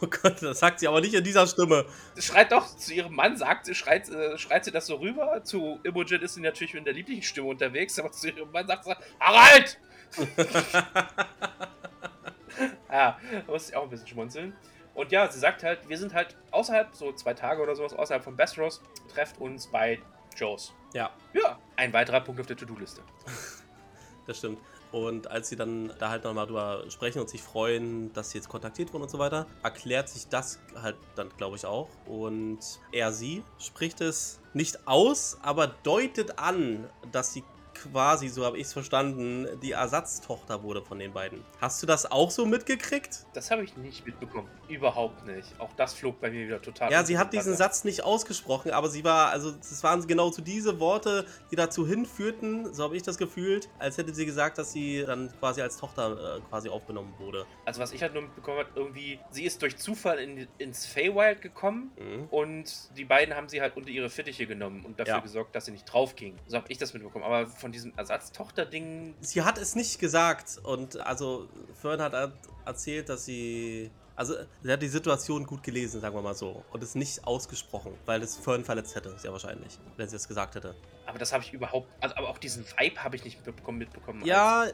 Oh Gott, das sagt sie aber nicht in dieser Stimme. Schreit doch zu ihrem Mann, sagt sie, schreit, äh, schreit sie das so rüber. Zu Imogen ist sie natürlich in der lieblichen Stimme unterwegs, aber zu ihrem Mann sagt sie, Harald! ja, da muss ich auch ein bisschen schmunzeln. Und ja, sie sagt halt, wir sind halt außerhalb, so zwei Tage oder sowas, außerhalb von Westeros, trefft uns bei Joes. Ja, Ja, ein weiterer Punkt auf der To-Do-Liste. das stimmt. Und als sie dann da halt nochmal drüber sprechen und sich freuen, dass sie jetzt kontaktiert wurden und so weiter, erklärt sich das halt dann, glaube ich, auch. Und er, sie spricht es nicht aus, aber deutet an, dass sie quasi, so habe ich es verstanden, die Ersatztochter wurde von den beiden. Hast du das auch so mitgekriegt? Das habe ich nicht mitbekommen. Überhaupt nicht. Auch das flog bei mir wieder total. Ja, sie hat die diesen. Satz nicht ausgesprochen, aber sie war, also es waren genau zu diese Worte, die dazu hinführten, so habe ich das gefühlt, als hätte sie gesagt, dass sie dann quasi als Tochter äh, quasi aufgenommen wurde. Also was ich halt nur mitbekommen habe, irgendwie, sie ist durch Zufall in, ins Feywild gekommen Mhm. und die beiden haben sie halt unter ihre Fittiche genommen und dafür Ja. gesorgt, dass sie nicht drauf ging. So habe ich das mitbekommen. Aber von diesem Ersatztochter-Ding, Sie hat es nicht gesagt und also Fern hat er- erzählt, dass sie. Also, sie hat die Situation gut gelesen, sagen wir mal so. Und es nicht ausgesprochen, weil es Fern verletzt hätte, sehr wahrscheinlich, wenn sie es gesagt hätte. aber das habe ich überhaupt, also aber auch diesen Vibe habe ich nicht mitbekommen. mitbekommen Ja,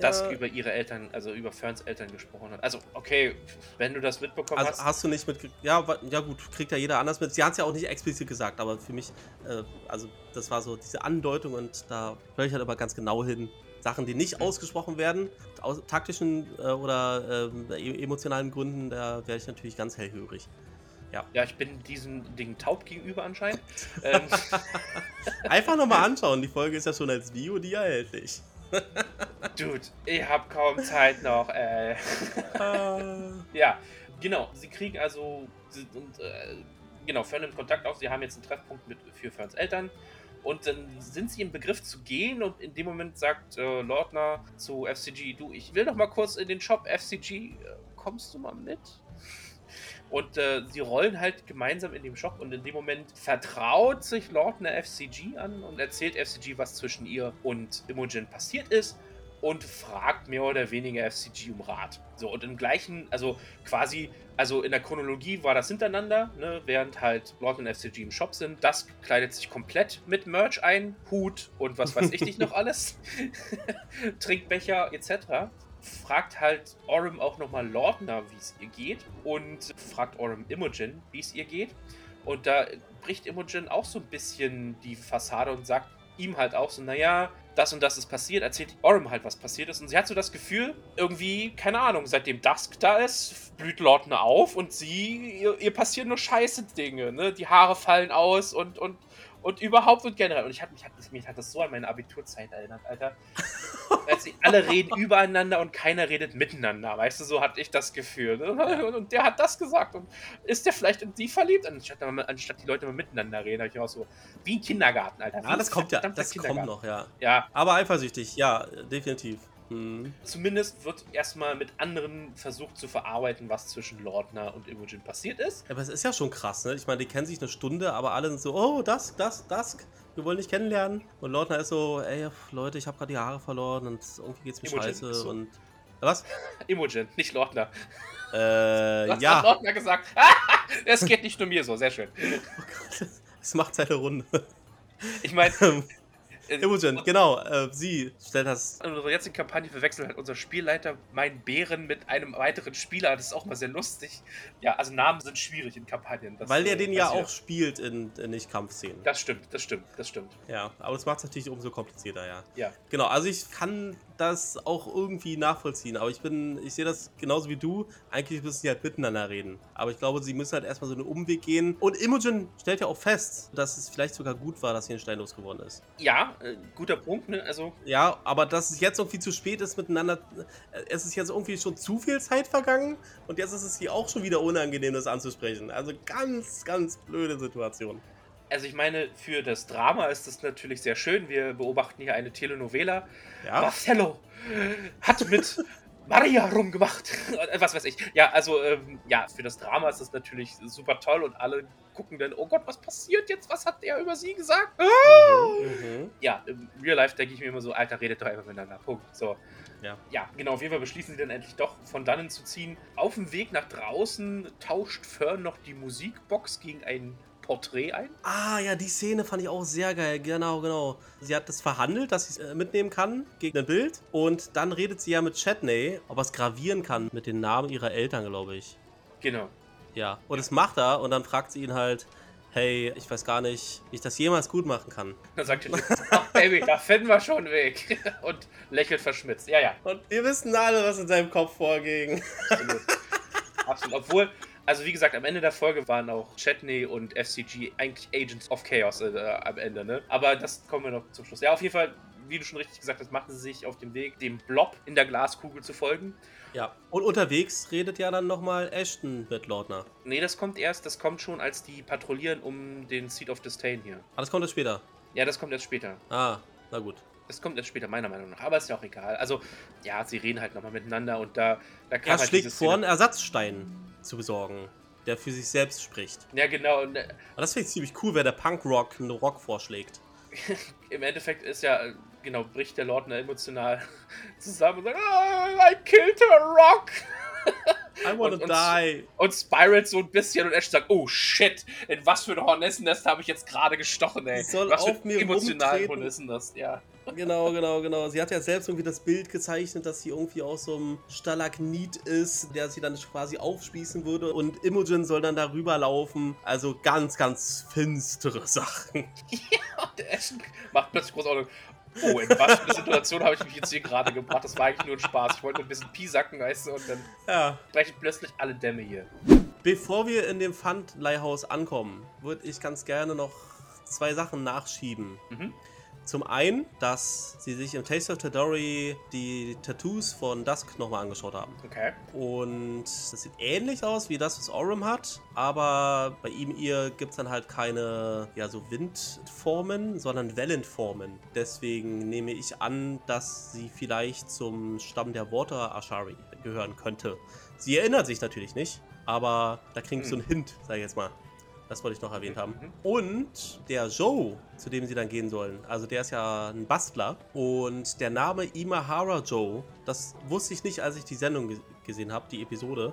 Dusk über ihre Eltern, also über Ferns Eltern gesprochen hat. Also, okay, wenn du das mitbekommen Also hast. hast du nicht mit. Ja, ja gut, kriegt ja jeder anders mit. Sie hat es ja auch nicht explizit gesagt, aber für mich, äh, also das war so diese Andeutung und da höre ich halt aber ganz genau hin. Sachen, die nicht ausgesprochen werden, aus taktischen äh, oder e- emotionalen Gründen, da wäre ich natürlich ganz hellhörig. Ja, ich bin diesem Ding taub gegenüber anscheinend. ähm, Einfach nochmal anschauen, die Folge ist ja schon als Video, die erhältlich. dude, ich hab kaum Zeit noch, ey. Ja, genau. Sie kriegen also sie- und, äh, genau, Fern nimmt Kontakt auf. Sie haben jetzt einen Treffpunkt mit für Ferns Eltern. Und dann sind sie im Begriff zu gehen und in dem Moment sagt äh, Lordner zu FCG, du, ich will noch mal kurz in den Shop FCG, äh, kommst du mal mit? Und äh, sie rollen halt gemeinsam in dem Shop und in dem Moment vertraut sich Lordner FCG an und erzählt FCG, was zwischen ihr und Imogen passiert ist und fragt mehr oder weniger FCG um Rat. So, und im gleichen, also quasi, also in der Chronologie war das hintereinander, ne, während halt Lord und FCG im Shop sind. Das kleidet sich komplett mit Merch ein, Hut und was weiß ich nicht noch alles. Trinkbecher etc. Fragt halt Orem auch nochmal Lordner, wie es ihr geht. Und fragt Orem Imogen, wie es ihr geht. Und da bricht Imogen auch so ein bisschen die Fassade und sagt ihm halt auch so, naja, das und das ist passiert, erzählt Orem halt, was passiert ist. Und sie hat so das Gefühl, irgendwie, keine Ahnung, seitdem Dusk da ist, blüht Lordner auf und sie, ihr, ihr passieren nur scheiße Dinge, ne? Die Haare fallen aus und, und, und überhaupt und generell. Und ich hat, mich, hat, mich hat das so an meine Abiturzeit erinnert, Alter. Als sie alle reden übereinander und keiner redet miteinander. Weißt du, so hatte ich das Gefühl. Ne? Und, und der hat das gesagt. Und ist der vielleicht in die verliebt? Anstatt, anstatt die Leute mal miteinander reden, habe ich auch so, wie ein Kindergarten, Alter. Wie Ja, das kommt ja, das kommt noch, ja. Ja, Aber eifersüchtig, ja, definitiv. Hm. zumindest wird erstmal mit anderen versucht zu verarbeiten, was zwischen Lordner und Imogen passiert ist. Aber es ist ja schon krass, ne? Ich meine, die kennen sich eine Stunde, aber alle sind so, oh, Dusk, Dusk, Dusk, wir wollen dich kennenlernen. Und Lordner ist so, ey, Leute, ich habe gerade die Haare verloren und irgendwie geht's mir Imogen scheiße so. und. Was? Imogen, nicht Lordner. Äh, Was hat ja. Lordner gesagt? Es geht nicht nur mir so, sehr schön. Oh Gott, es macht seine Runde. Ich meine, Imogen, genau, äh, sie stellt das. in unserer jetzigen Kampagne verwechselt hat unser Spielleiter meinen Bären mit einem weiteren Spieler. Das ist auch mal sehr lustig. Ja, also Namen sind schwierig in Kampagnen. Das, Weil der äh, den ja auch spielt in, in Nicht-Kampfszenen. Das stimmt, das stimmt, das stimmt. Ja, aber das macht es natürlich umso komplizierter, ja. Ja. Genau, also ich kann das auch irgendwie nachvollziehen, aber ich bin, ich sehe das genauso wie du. Eigentlich müssen sie halt miteinander reden. Aber ich glaube, sie müssen halt erstmal so einen Umweg gehen. Und Imogen stellt ja auch fest, dass es vielleicht sogar gut war, dass sie in Stein losgeworden ist. Ja, äh, guter Punkt, ne? Also, Ja, aber dass es jetzt irgendwie zu spät ist miteinander. äh, Es ist jetzt irgendwie schon zu viel Zeit vergangen und jetzt ist es hier auch schon wieder unangenehm, das anzusprechen. Also ganz, ganz blöde Situation. Also ich meine, für das Drama ist das natürlich sehr schön. Wir beobachten hier eine Telenovela. Ja, Marcello hat mit Maria rumgemacht. Was weiß ich. Ja, also, ähm, ja, für das Drama ist das natürlich super toll und alle gucken dann, oh Gott, was passiert jetzt? Was hat der über sie gesagt? Ah! mhm. Ja, im Real Life denke ich mir immer so, Alter, redet doch einfach miteinander. Punkt. So. Ja. Ja, genau, auf jeden Fall beschließen sie dann endlich doch von dannen zu ziehen. Auf dem Weg nach draußen tauscht Fern noch die Musikbox gegen ein Porträt ein. Ah, ja, die Szene fand ich auch sehr geil. Genau, genau. Sie hat das verhandelt, dass sie es äh, mitnehmen kann gegen ein Bild. Und dann redet sie ja mit Chatney, ob er es gravieren kann mit den Namen ihrer Eltern, glaube ich. Genau. Ja. Und das macht er und dann fragt sie ihn halt, hey, ich weiß gar nicht, wie ich das jemals gut machen kann. Dann sagt er, ach Baby, da finden wir schon einen Weg. Und lächelt verschmitzt. Ja, ja, Und wir wissen alle, was in seinem Kopf vorging. absolut. absolut. Obwohl, also wie gesagt, am Ende der Folge waren auch Chetney und FCG eigentlich Agents of Chaos äh, am Ende, ne? Aber das kommen wir noch zum Schluss. Ja, auf jeden Fall, wie du schon richtig gesagt hast, machen sie sich auf den Weg, dem Blob in der Glaskugel zu folgen. Ja. Und unterwegs redet ja dann nochmal Ashton mit Lordner. Nee, das kommt erst, das kommt schon, als die patrouillieren um den Seat of Disdain hier. Aber das kommt erst später. Ja, das kommt erst später. Ah, na gut. Das kommt erst später, meiner Meinung nach. Aber ist ja auch egal. Also, ja, sie reden halt nochmal miteinander und da, da kam Er halt schlägt vor, einen Ersatzstein zu besorgen, der für sich selbst spricht. Ja, genau. Und, äh, Aber das finde ich ziemlich cool, wer der Punkrock einen Rock vorschlägt. im Endeffekt ist ja, äh, genau, bricht der Lordner emotional zusammen und sagt, "Ah, I killed a rock. I wanna Und- und- die. und spiralt so ein bisschen und Ash sagt, oh shit, in was für ein Hornissennest habe ich jetzt gerade gestochen, ey. Die soll was auf für mir emotionalen. Hornissennest, ja. Genau, genau, genau. Sie hat ja selbst irgendwie das Bild gezeichnet, dass sie irgendwie aus so einem Stalagnit ist, der sie dann quasi aufspießen würde. Und Imogen soll dann darüber laufen. Also ganz, ganz finstere Sachen. Und der Ash macht plötzlich groß Augen. Oh, in was für eine Situation habe ich mich jetzt hier gerade gebracht? Das war eigentlich nur ein Spaß. Ich wollte nur ein bisschen piesacken, weißt du, und dann Ja. brechen plötzlich alle Dämme hier. Bevor wir in dem Pfandleihhaus ankommen, würde ich ganz gerne noch zwei Sachen nachschieben. Mhm. Zum einen, dass sie sich im Taste of Tadori die Tattoos von Dusk nochmal angeschaut haben. Okay. Und das sieht ähnlich aus wie das, was Aurum hat, aber bei ihm ihr gibt es dann halt keine ja, so Windformen, sondern Wellenformen. Deswegen nehme ich an, dass sie vielleicht zum Stamm der Water Ashari gehören könnte. Sie erinnert sich natürlich nicht, aber da kriege ich so einen Hint, sag ich jetzt mal. Das wollte ich noch erwähnt haben. Und der Joe, zu dem sie dann gehen sollen, also der ist ja ein Bastler. Und der Name Imahara Joe, das wusste ich nicht, als ich die Sendung ge gesehen habe, die Episode.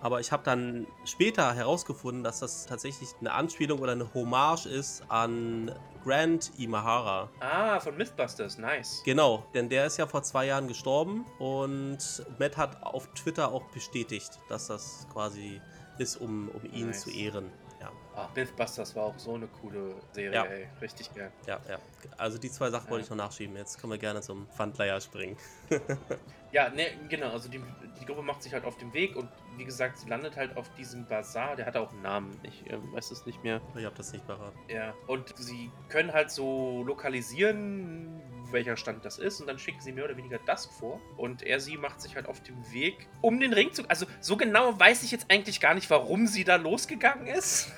Aber ich habe dann später herausgefunden, dass das tatsächlich eine Anspielung oder eine Hommage ist an Grant Imahara. Ah, von Mythbusters, nice. Genau, denn der ist ja vor zwei Jahren gestorben und Matt hat auf Twitter auch bestätigt, dass das quasi ist, um, um ihn Nice. zu ehren. Ja. Ah, Mythbusters war auch so eine coole Serie, Ja. ey. Richtig geil. Ja, ja. Also die zwei Sachen wollte ich noch nachschieben. Jetzt können wir gerne zum Pfandleier springen. Ja, ne, genau, also die, die Gruppe macht sich halt auf den Weg und wie gesagt, sie landet halt auf diesem Bazar, der hat auch einen Namen, ich äh, weiß es nicht mehr. Ich habe das nicht parat. Ja, und sie können halt so lokalisieren, welcher Stand das ist und dann schicken sie mehr oder weniger Dusk vor und er, sie macht sich halt auf dem Weg, um den Ring zu... Also so genau weiß ich jetzt eigentlich gar nicht, warum sie da losgegangen ist.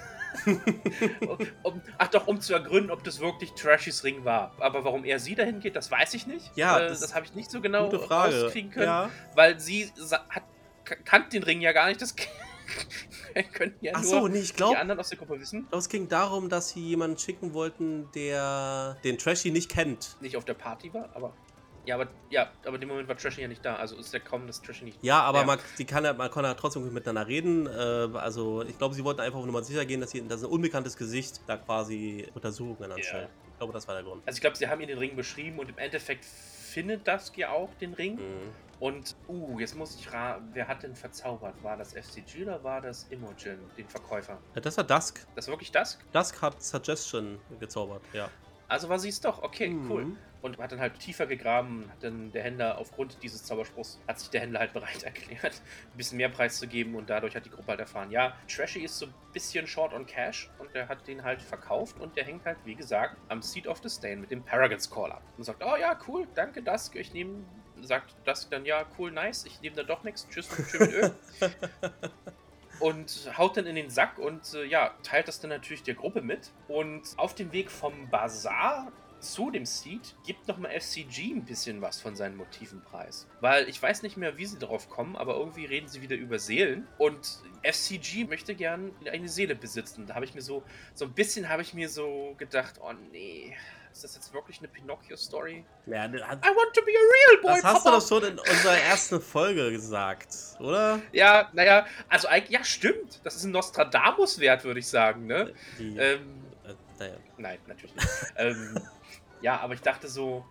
um, ach doch, um zu ergründen, ob das wirklich Trashys Ring war. Aber warum er sie dahin geht, das weiß ich nicht. Ja, äh, das das, habe ich nicht so genau rauskriegen können Ja. weil sie hat, kannte den Ring ja gar nicht. Das könnten ja Ach so, nee, ich die glaube, anderen aus der Gruppe wissen. es ging darum, dass sie jemanden schicken wollten, der den Trashy nicht kennt. Nicht auf der Party war, aber ja, aber ja, aber in dem Moment war Trashy ja nicht da. Also ist ja kaum, dass Trashy nicht. Ja, aber Ja. Man, die kann man kann ja trotzdem miteinander reden. Äh, also ich glaube, sie wollten einfach nur mal sicher gehen, dass, sie, dass ein unbekanntes Gesicht da quasi Untersuchungen anstellt. Ich glaube, das war der Grund. Also ich glaube, sie haben ihr den Ring beschrieben und im Endeffekt findet Dusk ja auch den Ring. Mhm. Und, uh, jetzt muss ich raten, wer hat denn verzaubert? War das FCG oder war das Imogen, den Verkäufer? Ja, das war Dusk. Das ist wirklich Dusk? Dusk hat Suggestion gezaubert, ja. Also war sie es doch. Okay, Mhm. cool. Und hat dann halt tiefer gegraben, hat dann der Händler aufgrund dieses Zauberspruchs, hat sich der Händler halt bereit erklärt, ein bisschen mehr Preis zu geben und dadurch hat die Gruppe halt erfahren, ja, Trashy ist so ein bisschen short on cash und der hat den halt verkauft und der hängt halt, wie gesagt, am Seat of the Stain mit dem Paragon's Call ab. Und sagt, oh ja, cool, danke Dusk, ich nehme, sagt Dusk dann, ja, cool, nice, ich nehme da doch nichts, tschüss und schön mit Öl. und haut dann in den Sack und äh, ja, teilt das dann natürlich der Gruppe mit. Und auf dem Weg vom Bazar zu dem Seed gibt nochmal FCG ein bisschen was von seinen Motiven preis. Weil ich weiß nicht mehr, wie sie darauf kommen, aber irgendwie reden sie wieder über Seelen. Und FCG möchte gern eine Seele besitzen. Da habe ich mir so, so ein bisschen habe ich mir so gedacht, oh nee, ist das jetzt wirklich eine Pinocchio-Story? Ja, das, I want to be a real boy, das hast du Papa. doch schon in unserer ersten Folge gesagt, oder? Ja, naja, also eigentlich, ja, stimmt. Das ist ein Nostradamus-Wert, würde ich sagen, ne? Die, Ähm, äh, naja. nein, natürlich nicht. ähm, ja, aber ich dachte so,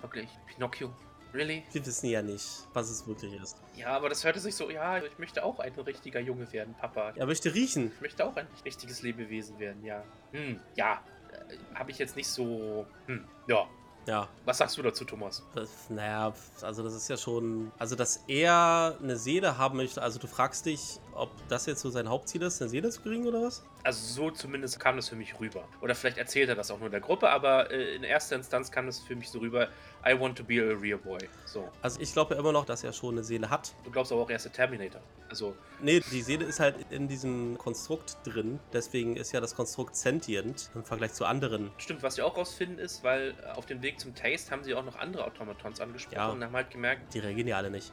wirklich, Pinocchio, really? Wir wissen ja nicht, was es wirklich ist. Ja, aber das hörte sich so, ja, ich möchte auch ein richtiger Junge werden, Papa. Er möchte riechen. Ich möchte auch ein richtiges Lebewesen werden, ja. Hm, ja, äh, habe ich jetzt nicht so, hm, ja. Ja, Was sagst du dazu, Thomas? das, naja, also das ist ja schon. Also, dass er eine Seele haben möchte. Also, du fragst dich, ob das jetzt so sein Hauptziel ist, eine Seele zu kriegen oder was? Also so zumindest kam das für mich rüber. Oder vielleicht erzählt er das auch nur der Gruppe, aber äh, in erster Instanz kam das für mich so rüber, I want to be a real boy. So. Also, ich glaube ja immer noch, dass er schon eine Seele hat. Du glaubst aber auch, er ist der Terminator. Also, Nee, die Seele ist halt in diesem Konstrukt drin. Deswegen ist ja das Konstrukt sentient im Vergleich zu anderen. stimmt, was wir auch rausfinden ist, weil äh, auf dem Weg zum Taste haben sie auch noch andere Automatons angesprochen Ja. und haben halt gemerkt, Die reagieren ja alle nicht.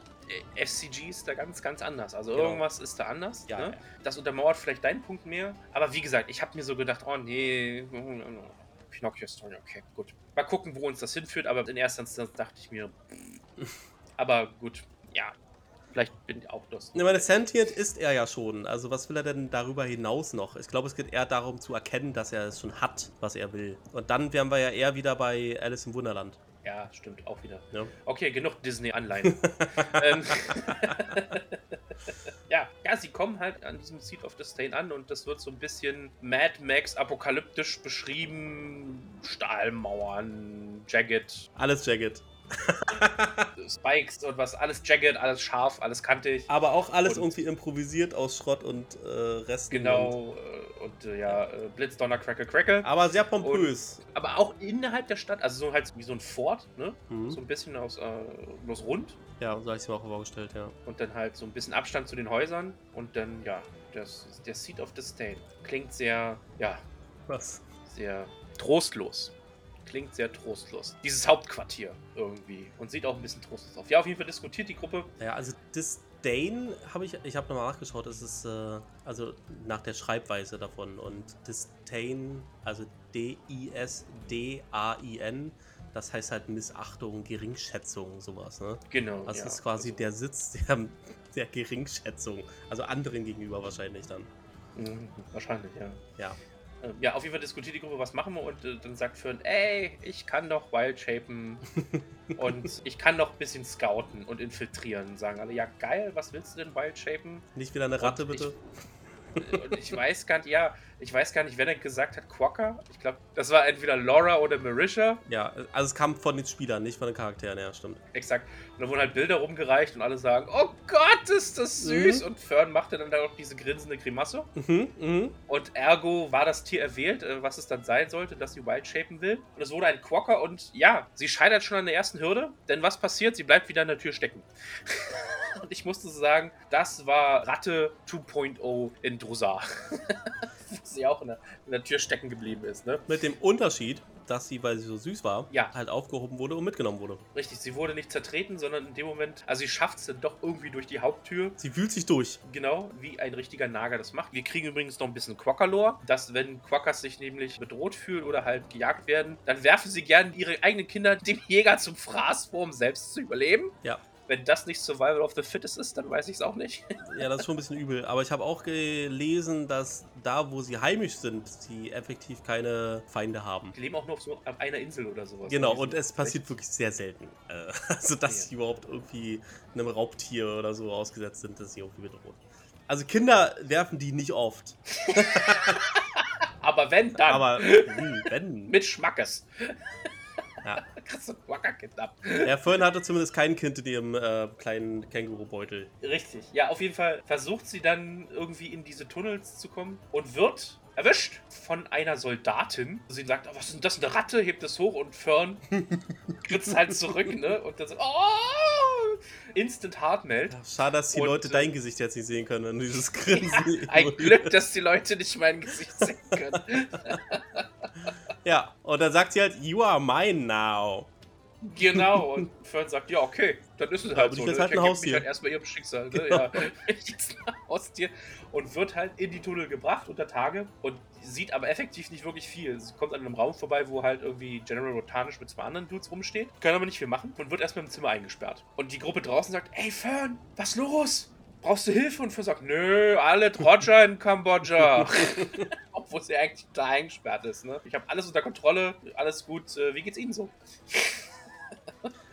äh, FCG ist da ganz, ganz anders. Also Genau. irgendwas ist da anders. Ja, ne? ja. Das untermauert vielleicht deinen Punkt mehr. Aber wie gesagt, ich habe mir so gedacht, oh nee, Pinocchio-Story, okay, gut. Mal gucken, wo uns das hinführt, aber in erster Instanz dachte ich mir, aber gut, ja. Vielleicht bin ich auch das. Ich meine, Sentient ist er ja schon. Also was will er denn darüber hinaus noch? Ich glaube, es geht eher darum zu erkennen, dass er es schon hat, was er will. Und dann wären wir ja eher wieder bei Alice im Wunderland. Ja, stimmt, auch wieder. Ja. Okay, genug Disney-Anleihen. ähm, ja, ja, sie kommen halt an diesem Seat of Disdain an und das wird so ein bisschen Mad Max apokalyptisch beschrieben. Stahlmauern, Jagged, Alles Jagged. Spikes und was, alles Jagged, alles scharf, alles kantig. Aber auch alles Und- irgendwie improvisiert aus Schrott und äh, Resten. Und, Genau, äh, und äh, ja, äh, Blitz, Donner, Crackle, Crackle. aber sehr pompös. Aber auch innerhalb der Stadt, also so halt wie so ein Fort, ne? Mhm. So ein bisschen aus, äh, bloß rund. Ja, so habe ich es mir auch vorgestellt, ja. Und dann halt so ein bisschen Abstand zu den Häusern. Und dann, ja, das, der Seat of Disdain. Klingt sehr, ja, Was? sehr trostlos. Klingt sehr trostlos. Dieses Hauptquartier irgendwie. Und sieht auch ein bisschen trostlos auf. Ja, auf jeden Fall diskutiert die Gruppe. Ja, also Disdain habe ich, ich habe nochmal nachgeschaut, das ist äh, also nach der Schreibweise davon und Disdain, also D-I-S-D-A-I-N, das heißt halt Missachtung, Geringschätzung, sowas, ne? Genau. Das ja. ist quasi der Sitz der, der Geringschätzung, also anderen gegenüber wahrscheinlich dann. Mhm, wahrscheinlich, ja. Ja. Ähm, Ja, auf jeden Fall diskutiert die Gruppe, was machen wir und äh, dann sagt Fern, ey, ich kann doch Wild Shapen und ich kann noch ein bisschen scouten und infiltrieren. Sagen alle, ja geil, was willst du denn Wild Shapen? Nicht wieder eine Ratte, Und ich- bitte? Und ich weiß gar nicht, ja, ich weiß gar nicht, wer denn gesagt hat, Quokka. Ich glaube, das war entweder Laura oder Marisha. Ja, also es kam von den Spielern, nicht von den Charakteren, ja, stimmt. Exakt. Und da wurden halt Bilder rumgereicht und alle sagen, oh Gott, ist das süß. Und Fern machte dann da auch diese grinsende Grimasse. Mhm, mhm. Und ergo war das Tier erwählt, äh, was es dann sein sollte, dass sie Wild shapen will. Und es wurde ein Quokka und ja, sie scheitert schon an der ersten Hürde. Denn was passiert? Sie bleibt wieder an der Tür stecken. und ich musste sagen, das war Ratte 2.0 in Drusar. Wo sie auch in der, in der Tür stecken geblieben ist, ne? Mit dem Unterschied, dass sie, weil sie so süß war, Ja. halt aufgehoben wurde und mitgenommen wurde. Richtig, sie wurde nicht zertreten, sondern in dem Moment, also sie schafft es dann doch irgendwie durch die Haupttür. Sie fühlt sich durch. Genau, wie ein richtiger Nager das macht. Wir kriegen übrigens noch ein bisschen Quokka-Lore, dass wenn Quokkas sich nämlich bedroht fühlen oder halt gejagt werden, dann werfen sie gerne ihre eigenen Kinder dem Jäger zum Fraß vor, um selbst zu überleben. Ja. Wenn das nicht Survival of the Fittest ist, dann weiß ich es auch nicht. Ja, das ist schon ein bisschen übel. Aber ich habe auch gelesen, dass da, wo sie heimisch sind, sie effektiv keine Feinde haben. Die leben auch nur auf so auf einer Insel oder sowas. Genau, und es passiert wirklich sehr selten. Äh, Also, dass Ja. sie überhaupt irgendwie einem Raubtier oder so ausgesetzt sind, dass sie irgendwie bedroht. Also, Kinder werfen die nicht oft. Aber wenn dann, Aber hm, wenn. mit Schmackes. Ja. Du Quokka kidnappt. Der Fern hatte zumindest kein Kind in ihrem äh, kleinen Kängurubeutel. Richtig. Ja, auf jeden Fall versucht sie dann irgendwie in diese Tunnels zu kommen und wird erwischt von einer Soldatin. Sie sagt, oh, was ist denn das, eine Ratte? Hebt es hoch und Fern kritzt halt zurück, ne? Und dann so, oh! Instant Heartmelt. Schade, dass die Und, Leute äh, dein Gesicht jetzt nicht sehen können, dieses Grinsen. Ein Glück, dass die Leute nicht mein Gesicht sehen können. Ja, und dann sagt sie halt, you are mine now. Genau. Und Fern sagt, ja, okay, dann ist es halt so. ich ne? halt ein Haustier. mich halt erstmal ihrem Schicksal. Ne? Genau. Ja, ich jetzt ein Haustier. Und wird halt in die Tunnel gebracht unter Tage und sieht aber effektiv nicht wirklich viel. Sie kommt an einem Raum vorbei, wo halt irgendwie General Rotanisch mit zwei anderen Dudes rumsteht. Können aber nicht viel machen und wird erstmal im Zimmer eingesperrt. Und die Gruppe draußen sagt, ey Fern, was los? Brauchst du Hilfe? Und Fern sagt, nö, alle Roger in Kambodscha. Obwohl sie eigentlich da eingesperrt ist. Ne? Ich habe alles unter Kontrolle, alles gut. Äh, Wie geht's Ihnen so?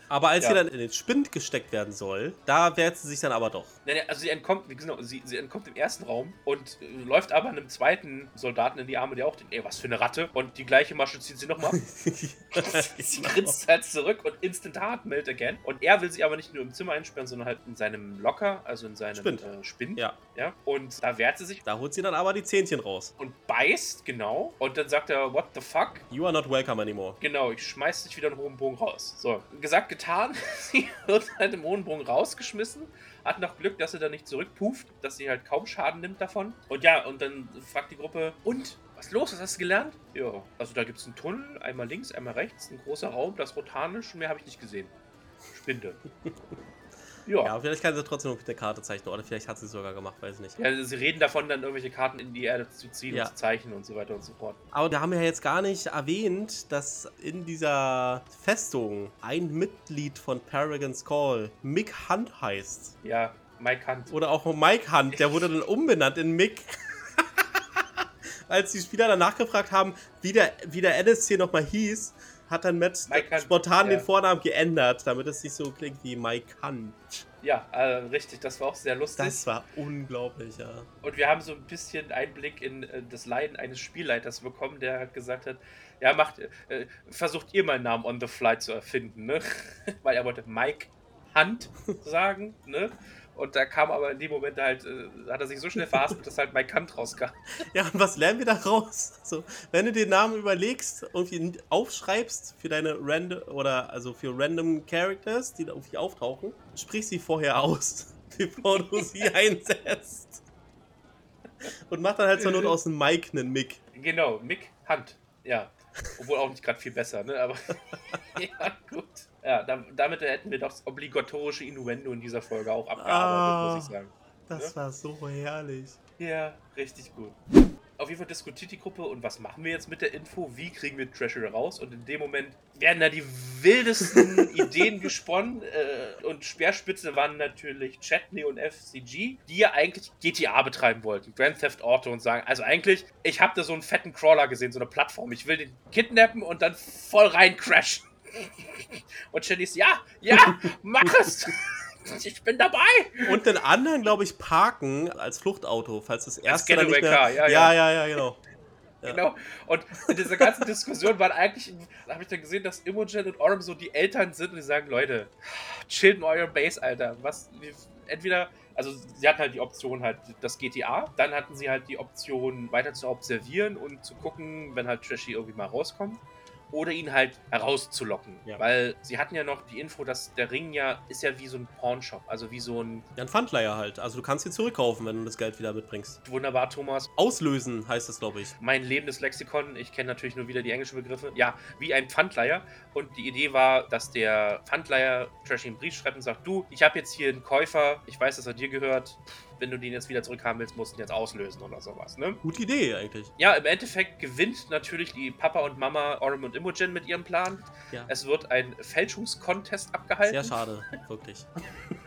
Aber als Ja. sie dann in den Spind gesteckt werden soll, da wehrt sie sich dann aber doch. Also sie entkommt, wie genau, sie, sie entkommt im ersten Raum und äh, läuft aber einem zweiten Soldaten in die Arme, der auch denkt, ey, was für eine Ratte. Und die gleiche Masche zieht sie nochmal. sie grinst halt zurück und instant hard melt again. Und er will sie aber nicht nur im Zimmer einsperren, sondern halt in seinem Locker, also in seinem Spind. Äh, Spind. Ja, ja. Und da wehrt sie sich da holt sie dann aber die Zähnchen raus. und beißt, genau. Und dann sagt er, what the fuck? You are not welcome anymore. Genau, ich schmeiß dich wieder in den hohen Bogen raus. So, gesagt, getan. sie wird halt im hohen Bogen rausgeschmissen. Hat noch Glück, dass sie da nicht zurückpuft, dass sie halt kaum Schaden nimmt davon. Und ja, und dann fragt die Gruppe, und? Was ist los? Was hast du gelernt? Ja, also da gibt es einen Tunnel, einmal links, einmal rechts, ein großer Raum, das Rotanisch, mehr habe ich nicht gesehen. Spinde. Ja. Ja, vielleicht kann sie trotzdem noch mit der Karte zeichnen. Oder vielleicht hat sie es sogar gemacht, weiß ich nicht. Ja, sie reden davon, dann irgendwelche Karten in die Erde zu ziehen Ja. und zu zeichnen und so weiter und so fort. Aber wir haben ja jetzt gar nicht erwähnt, dass in dieser Festung ein Mitglied von Paragon's Call Mick Hunt heißt. Ja, Mike Hunt. Oder auch Mike Hunt, der wurde dann umbenannt in Mick. Als die Spieler dann nachgefragt haben, wie der, wie der NSC nochmal hieß, hat dann Matt Mike spontan ja. den Vornamen geändert, damit es nicht so klingt wie Mike Hunt. Ja, äh, richtig, das war auch sehr lustig. Das war unglaublich, ja. Und wir haben so ein bisschen Einblick in äh, das Leiden eines Spielleiters bekommen, der halt gesagt hat, ja, macht, äh, versucht ihr meinen Namen on the fly zu erfinden, ne? Weil er wollte Mike Hunt sagen, ne? Und da kam aber in dem Moment halt, äh, hat er sich so schnell verhaspelt, dass halt Mike Hunt rauskam. Ja, und was lernen wir daraus? Also, wenn du den Namen überlegst, irgendwie aufschreibst für deine random oder also für random Characters, die da irgendwie auftauchen, sprich sie vorher aus, bevor du sie einsetzt. Und mach dann halt zur Not aus einem Mike einen Mick. Genau, Mick Hunt, ja. Obwohl auch nicht gerade viel besser, ne? Aber ja, gut. Ja, da, damit hätten wir doch das obligatorische Innuendo in dieser Folge auch abgearbeitet, Ah. muss ich sagen. Das war so herrlich. Ja, richtig gut. Auf jeden Fall diskutiert die Gruppe und was machen wir jetzt mit der Info? Wie kriegen wir Treasure raus? Und in dem Moment werden da die wildesten Ideen gesponnen. Äh, und Speerspitze waren natürlich Chatney und FCG, die ja eigentlich GTA betreiben wollten. Grand Theft Auto und sagen, also eigentlich, ich habe da so einen fetten Crawler gesehen, so eine Plattform. Ich will den kidnappen und dann voll rein crashen. Und Chatney ist, ja, ja, mach es! Ich bin dabei! Und den anderen, glaube ich, parken als Fluchtauto, falls das erste dann nicht mehr... Car, ja, ja, ja. ja, genau. Ja. Genau. Und in dieser ganzen Diskussion waren eigentlich, habe ich dann gesehen, dass Imogen und Orm so die Eltern sind und die sagen, Leute, chillt in eurem Base, Alter. Was, entweder, also sie hatten halt die Option halt das GTA, dann hatten sie halt die Option weiter zu observieren und zu gucken, wenn halt Trashy irgendwie mal rauskommt. Oder ihn halt herauszulocken. Ja. Weil sie hatten ja noch die Info, dass der Ring ja ist ja wie so ein Pawnshop. Also wie so ein Ja, ein Pfandleiher halt. Also du kannst ihn zurückkaufen, wenn du das Geld wieder mitbringst. wunderbar, Thomas, Auslösen heißt das, glaube ich. mein lebendes Lexikon. Ich kenne natürlich nur wieder die englischen Begriffe. Ja, wie ein Pfandleiher. Und die Idee war, dass der Pfandleiher Trashy einen Brief schreibt und sagt: Du, ich habe jetzt hier einen Käufer. Ich weiß, dass er dir gehört. Wenn du den jetzt wieder zurückhaben willst, musst du ihn jetzt auslösen oder sowas. Ne? Gute Idee eigentlich. Ja, im Endeffekt gewinnt natürlich die Papa und Mama Orem und Imogen mit ihrem Plan. Ja. Es wird ein Fälschungskontest abgehalten. Sehr schade, wirklich.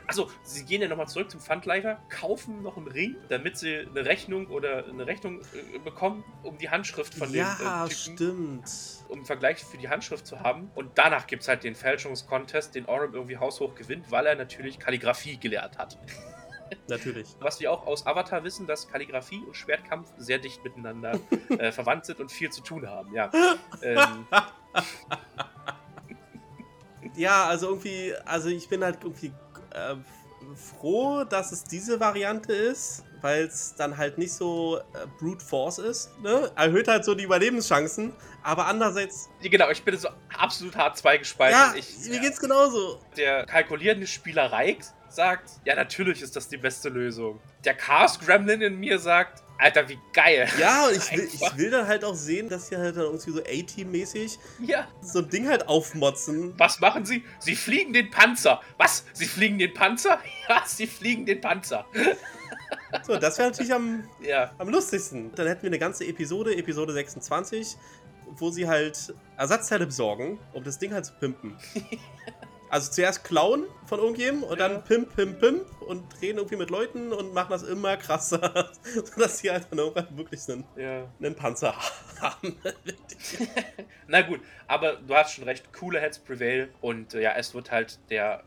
Achso, sie gehen ja nochmal zurück zum Pfandleiher, kaufen noch einen Ring, damit sie eine Rechnung oder eine Rechnung äh, bekommen, um die Handschrift von ja, dem äh, Typen, stimmt. um einen Vergleich für die Handschrift zu haben. Und danach gibt es halt den Fälschungskontest, den Orem irgendwie haushoch gewinnt, weil er natürlich Kalligrafie gelehrt hat. Natürlich. Was wir auch aus Avatar wissen, dass Kalligrafie und Schwertkampf sehr dicht miteinander äh, verwandt sind und viel zu tun haben, ja. ähm, Ja, also irgendwie, also ich bin halt irgendwie äh, froh, dass es diese Variante ist, weil es dann halt nicht so äh, Brute Force ist. Ne? Erhöht halt so die Überlebenschancen, aber andererseits, genau, ich bin so absolut hart zweigespalten. ja, ich, mir geht's genauso. Der kalkulierende Spieler Reik sagt, ja, natürlich ist das die beste Lösung. Der Chaos Gremlin in mir sagt, Alter, wie geil. Ja, und ich will, ich will dann halt auch sehen, dass sie halt dann irgendwie so A-Team-mäßig Ja. so ein Ding halt aufmotzen. Was machen sie? Sie fliegen den Panzer. Was? Sie fliegen den Panzer? Ja, sie fliegen den Panzer. So, das wäre natürlich am, Ja. am lustigsten. Dann hätten wir eine ganze Episode, Episode 26, wo sie halt Ersatzteile besorgen, um das Ding halt zu pimpen. Also zuerst klauen von irgendjemandem und Ja. dann pimp, pimp, pimp und reden irgendwie mit Leuten und machen das immer krasser, sodass sie halt dann irgendwann wirklich einen, Ja. einen Panzer haben. Na gut, aber du hast schon recht, coole Heads prevail und äh, ja, es wird halt der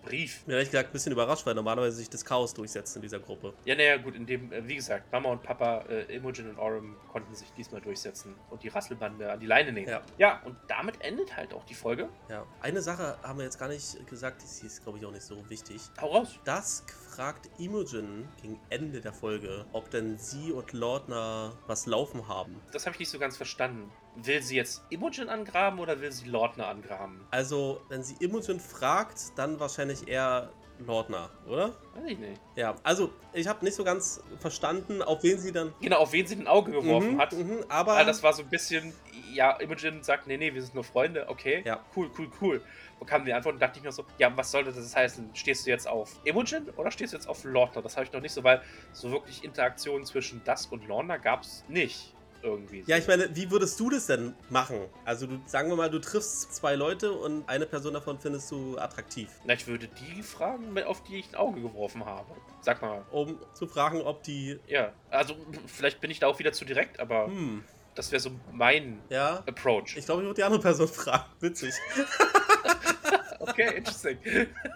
Rauslock-Brief. Mir ehrlich gesagt ein bisschen überrascht, weil normalerweise sich das Chaos durchsetzt in dieser Gruppe. Ja, naja, gut, in dem, äh, wie gesagt, Mama und Papa, äh, Imogen und Orem konnten sich diesmal durchsetzen und die Rasselbande an die Leine nehmen. Ja. ja, und damit endet halt auch die Folge. Ja. Eine Sache haben wir jetzt gar nicht gesagt, die ist, glaube ich, auch nicht so wichtig. Hau raus. Dusk fragt Imogen gegen Ende der Folge, ob denn sie und Lordner was laufen haben. Das habe ich nicht so ganz verstanden. Will sie jetzt Imogen angraben oder will sie Lordner angraben? Also, wenn sie Imogen fragt, dann wahrscheinlich eher Lordner, oder? Weiß ich nicht. Ja, also ich habe nicht so ganz verstanden, auf wen sie dann. Genau, auf wen sie ein Auge geworfen Mhm, hat. mhm, aber Ah, das war so ein bisschen, ja, Imogen sagt, nee, nee, wir sind nur Freunde, okay. Ja. Cool, cool, cool. Und kam die Antwort und dachte ich mir so, ja, was sollte das heißen? Stehst du jetzt auf Imogen oder stehst du jetzt auf Lordner? Das habe ich noch nicht so, weil so wirklich Interaktionen zwischen Dusk und Lorna gab es nicht. Irgendwie. Ja, ich meine, wie würdest du das denn machen? Also, du, sagen wir mal, du triffst zwei Leute und eine Person davon findest du attraktiv. Na, ich würde die fragen, auf die ich ein Auge geworfen habe. Sag mal. Um zu fragen, ob die. Ja, also vielleicht bin ich da auch wieder zu direkt, aber Hm, das wäre so mein ja. Approach. Ich glaube, ich würde die andere Person fragen. Witzig. Okay, interesting.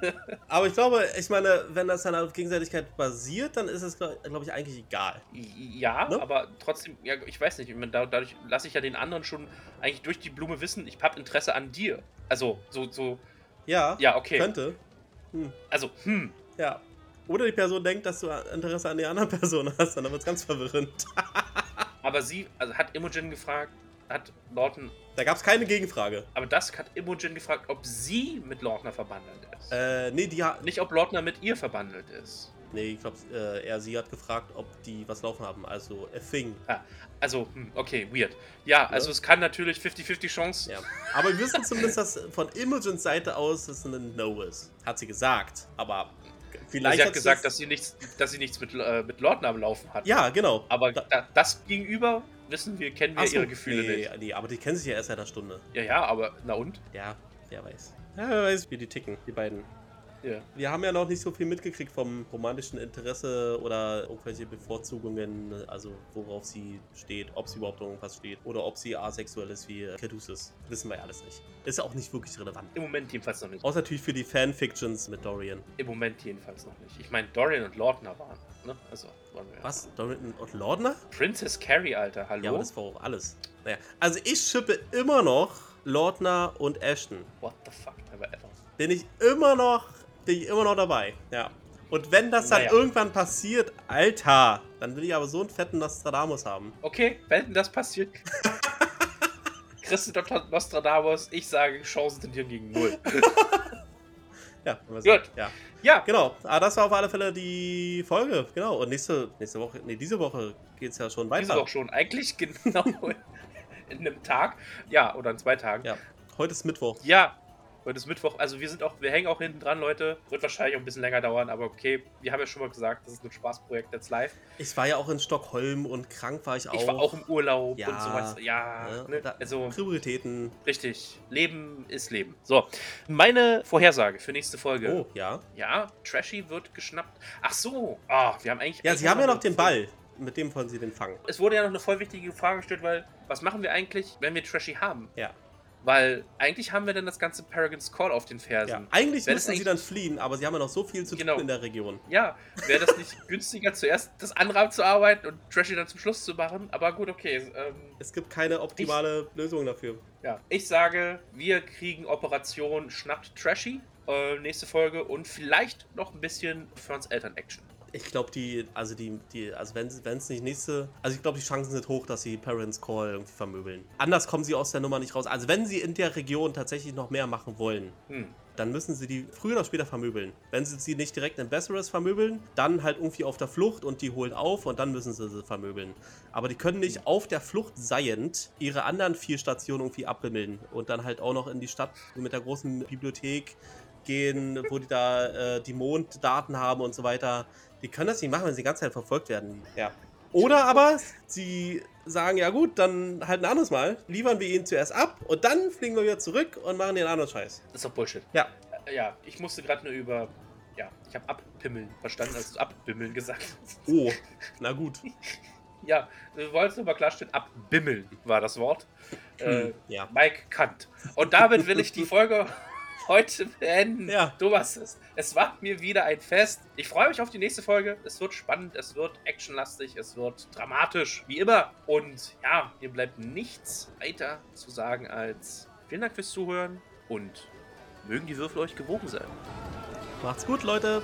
Aber ich glaube, ich meine, wenn das dann auf Gegenseitigkeit basiert, dann ist es, glaube glaub ich, eigentlich egal. Ja, Ne? aber trotzdem, ja, ich weiß nicht, ich meine, da- dadurch lasse ich ja den anderen schon eigentlich durch die Blume wissen, ich habe Interesse an dir. Also, so, so, Ja, ja, okay. könnte. Also, hm, Ja. Oder die Person denkt, dass du Interesse an der anderen Person hast, dann wird es ganz verwirrend. aber sie, also hat Imogen gefragt, hat Lawton, Da gab es keine Gegenfrage. aber das hat Imogen gefragt, ob sie mit Lawtner verbandelt ist. Äh, nee, die hat. Nicht, ob Lawtner mit ihr verbandelt ist. Nee, ich glaube, äh, er, sie hat gefragt, ob die was laufen haben. Also, a thing. Also, hm, okay, weird. Ja, also Ja. es kann natürlich 50-50 Chance. Ja. Aber wir wissen zumindest, dass von Imogens Seite aus es ein No ist. Hat sie gesagt. Aber vielleicht. sie hat gesagt, es- dass sie nichts, dass sie nichts mit, äh, mit Lawtner am Laufen hat. Ja, genau. Aber Da- da, das gegenüber wissen wir, kennen wir so, ihre Gefühle nee, nicht. Nee, aber die kennen sich ja erst seit einer Stunde. Ja, ja, aber na und? Ja, wer weiß. Ja, wer weiß, wie die ticken, die beiden. Ja. Wir haben ja noch nicht so viel mitgekriegt vom romantischen Interesse oder irgendwelche Bevorzugungen, also worauf sie steht, ob sie überhaupt irgendwas steht oder ob sie asexuell ist wie Caduceus. Wissen wir ja alles nicht. Ist auch nicht wirklich relevant. Im Moment jedenfalls noch nicht. Außer natürlich für die Fanfictions mit Dorian. Im Moment jedenfalls noch nicht. Ich meine, Dorian und Lordner waren. Ne? Also, waren wir. Was? Dorian und Lordner? Princess Carrie, Alter, hallo? Ja, aber das war auch alles. Naja, also ich schippe immer noch Lordner und Ashton. What the fuck, never ever. bin ich immer noch, bin ich immer noch dabei. Ja. Und wenn das dann Naja. irgendwann passiert, Alter, dann will ich aber so einen fetten Nostradamus haben. Okay, wenn das passiert. Christi Dr. Nostradamus, ich sage, Chancen sind hier gegen null. Ja. Gut. Ja, ja, genau. Aber das war auf alle Fälle die Folge. Genau. Und nächste, nächste Woche, nee, diese Woche geht es ja schon diese weiter. Woche schon. Eigentlich genau in einem Tag. Ja, oder in zwei Tagen. Ja. Heute ist Mittwoch. Ja, heute ist Mittwoch. Also wir sind auch, wir hängen auch hinten dran, Leute. Wird wahrscheinlich auch ein bisschen länger dauern, aber okay. Wir haben ja schon mal gesagt, das ist ein Spaßprojekt jetzt live. Ich war ja auch in Stockholm und krank war ich auch. Ich war auch im Urlaub Ja, und sowas. Ja, Ja, ne? da- also Prioritäten. richtig. Leben ist Leben. So, meine Vorhersage für nächste Folge. Oh, ja. Ja, Trashy wird geschnappt. Ach so. Ah, wir haben eigentlich. Ja, sie haben ja noch den Ball. Mit dem wollen sie den fangen. Es wurde ja noch eine voll wichtige Frage gestellt, weil was machen wir eigentlich, wenn wir Trashy haben? Ja. Weil eigentlich haben wir dann das ganze Paragon's Call auf den Fersen. ja. Eigentlich das müssen sie eigentlich- dann fliehen, aber sie haben ja noch so viel zu Genau. tun in der Region. Ja, wäre das nicht günstiger, zuerst das andere abzuarbeiten und Trashy dann zum Schluss zu machen? Aber gut, okay. Ähm, Es gibt keine optimale Lösung dafür. ja. Ich sage, wir kriegen Operation Schnappt Trashy. Äh, nächste Folge und vielleicht noch ein bisschen Ferns Eltern-Action. Ich glaube, die, also die, die, also wenn es nicht nächste, also ich glaube, die Chancen sind hoch, dass sie Parents Call irgendwie vermöbeln. Anders kommen sie aus der Nummer nicht raus. Also wenn sie in der Region tatsächlich noch mehr machen wollen, Hm. dann müssen sie die früher oder später vermöbeln. Wenn sie sie nicht direkt in Besseres vermöbeln, dann halt irgendwie auf der Flucht und die holen auf und dann müssen sie sie vermöbeln. Aber die können nicht auf der Flucht seiend ihre anderen vier Stationen irgendwie abbimmeln und dann halt auch noch in die Stadt mit der großen Bibliothek gehen, wo die da äh, die Monddaten haben und so weiter. Die können das nicht machen, wenn sie die ganze Zeit verfolgt werden. Ja. Oder aber sie sagen, ja gut, dann halt ein anderes Mal, liefern wir ihn zuerst ab und dann fliegen wir wieder zurück und machen den anderen Scheiß. Das ist doch Bullshit. Ja. Äh, ja, ich musste gerade nur über. Ja, ich habe abpimmeln verstanden, als du abbimmeln gesagt hast. Oh, na gut. Ja, wir wollten es nur mal klarstellen, abbimmeln war das Wort. Äh, Hm, ja. Mike Kant. Und damit will ich die Folge heute beenden. Ja. Thomas, es, es war mir wieder ein Fest. Ich freue mich auf die nächste Folge. Es wird spannend, es wird actionlastig, es wird dramatisch, wie immer. Und ja, mir bleibt nichts weiter zu sagen als vielen Dank fürs Zuhören und mögen die Würfel euch gewogen sein. Macht's gut, Leute.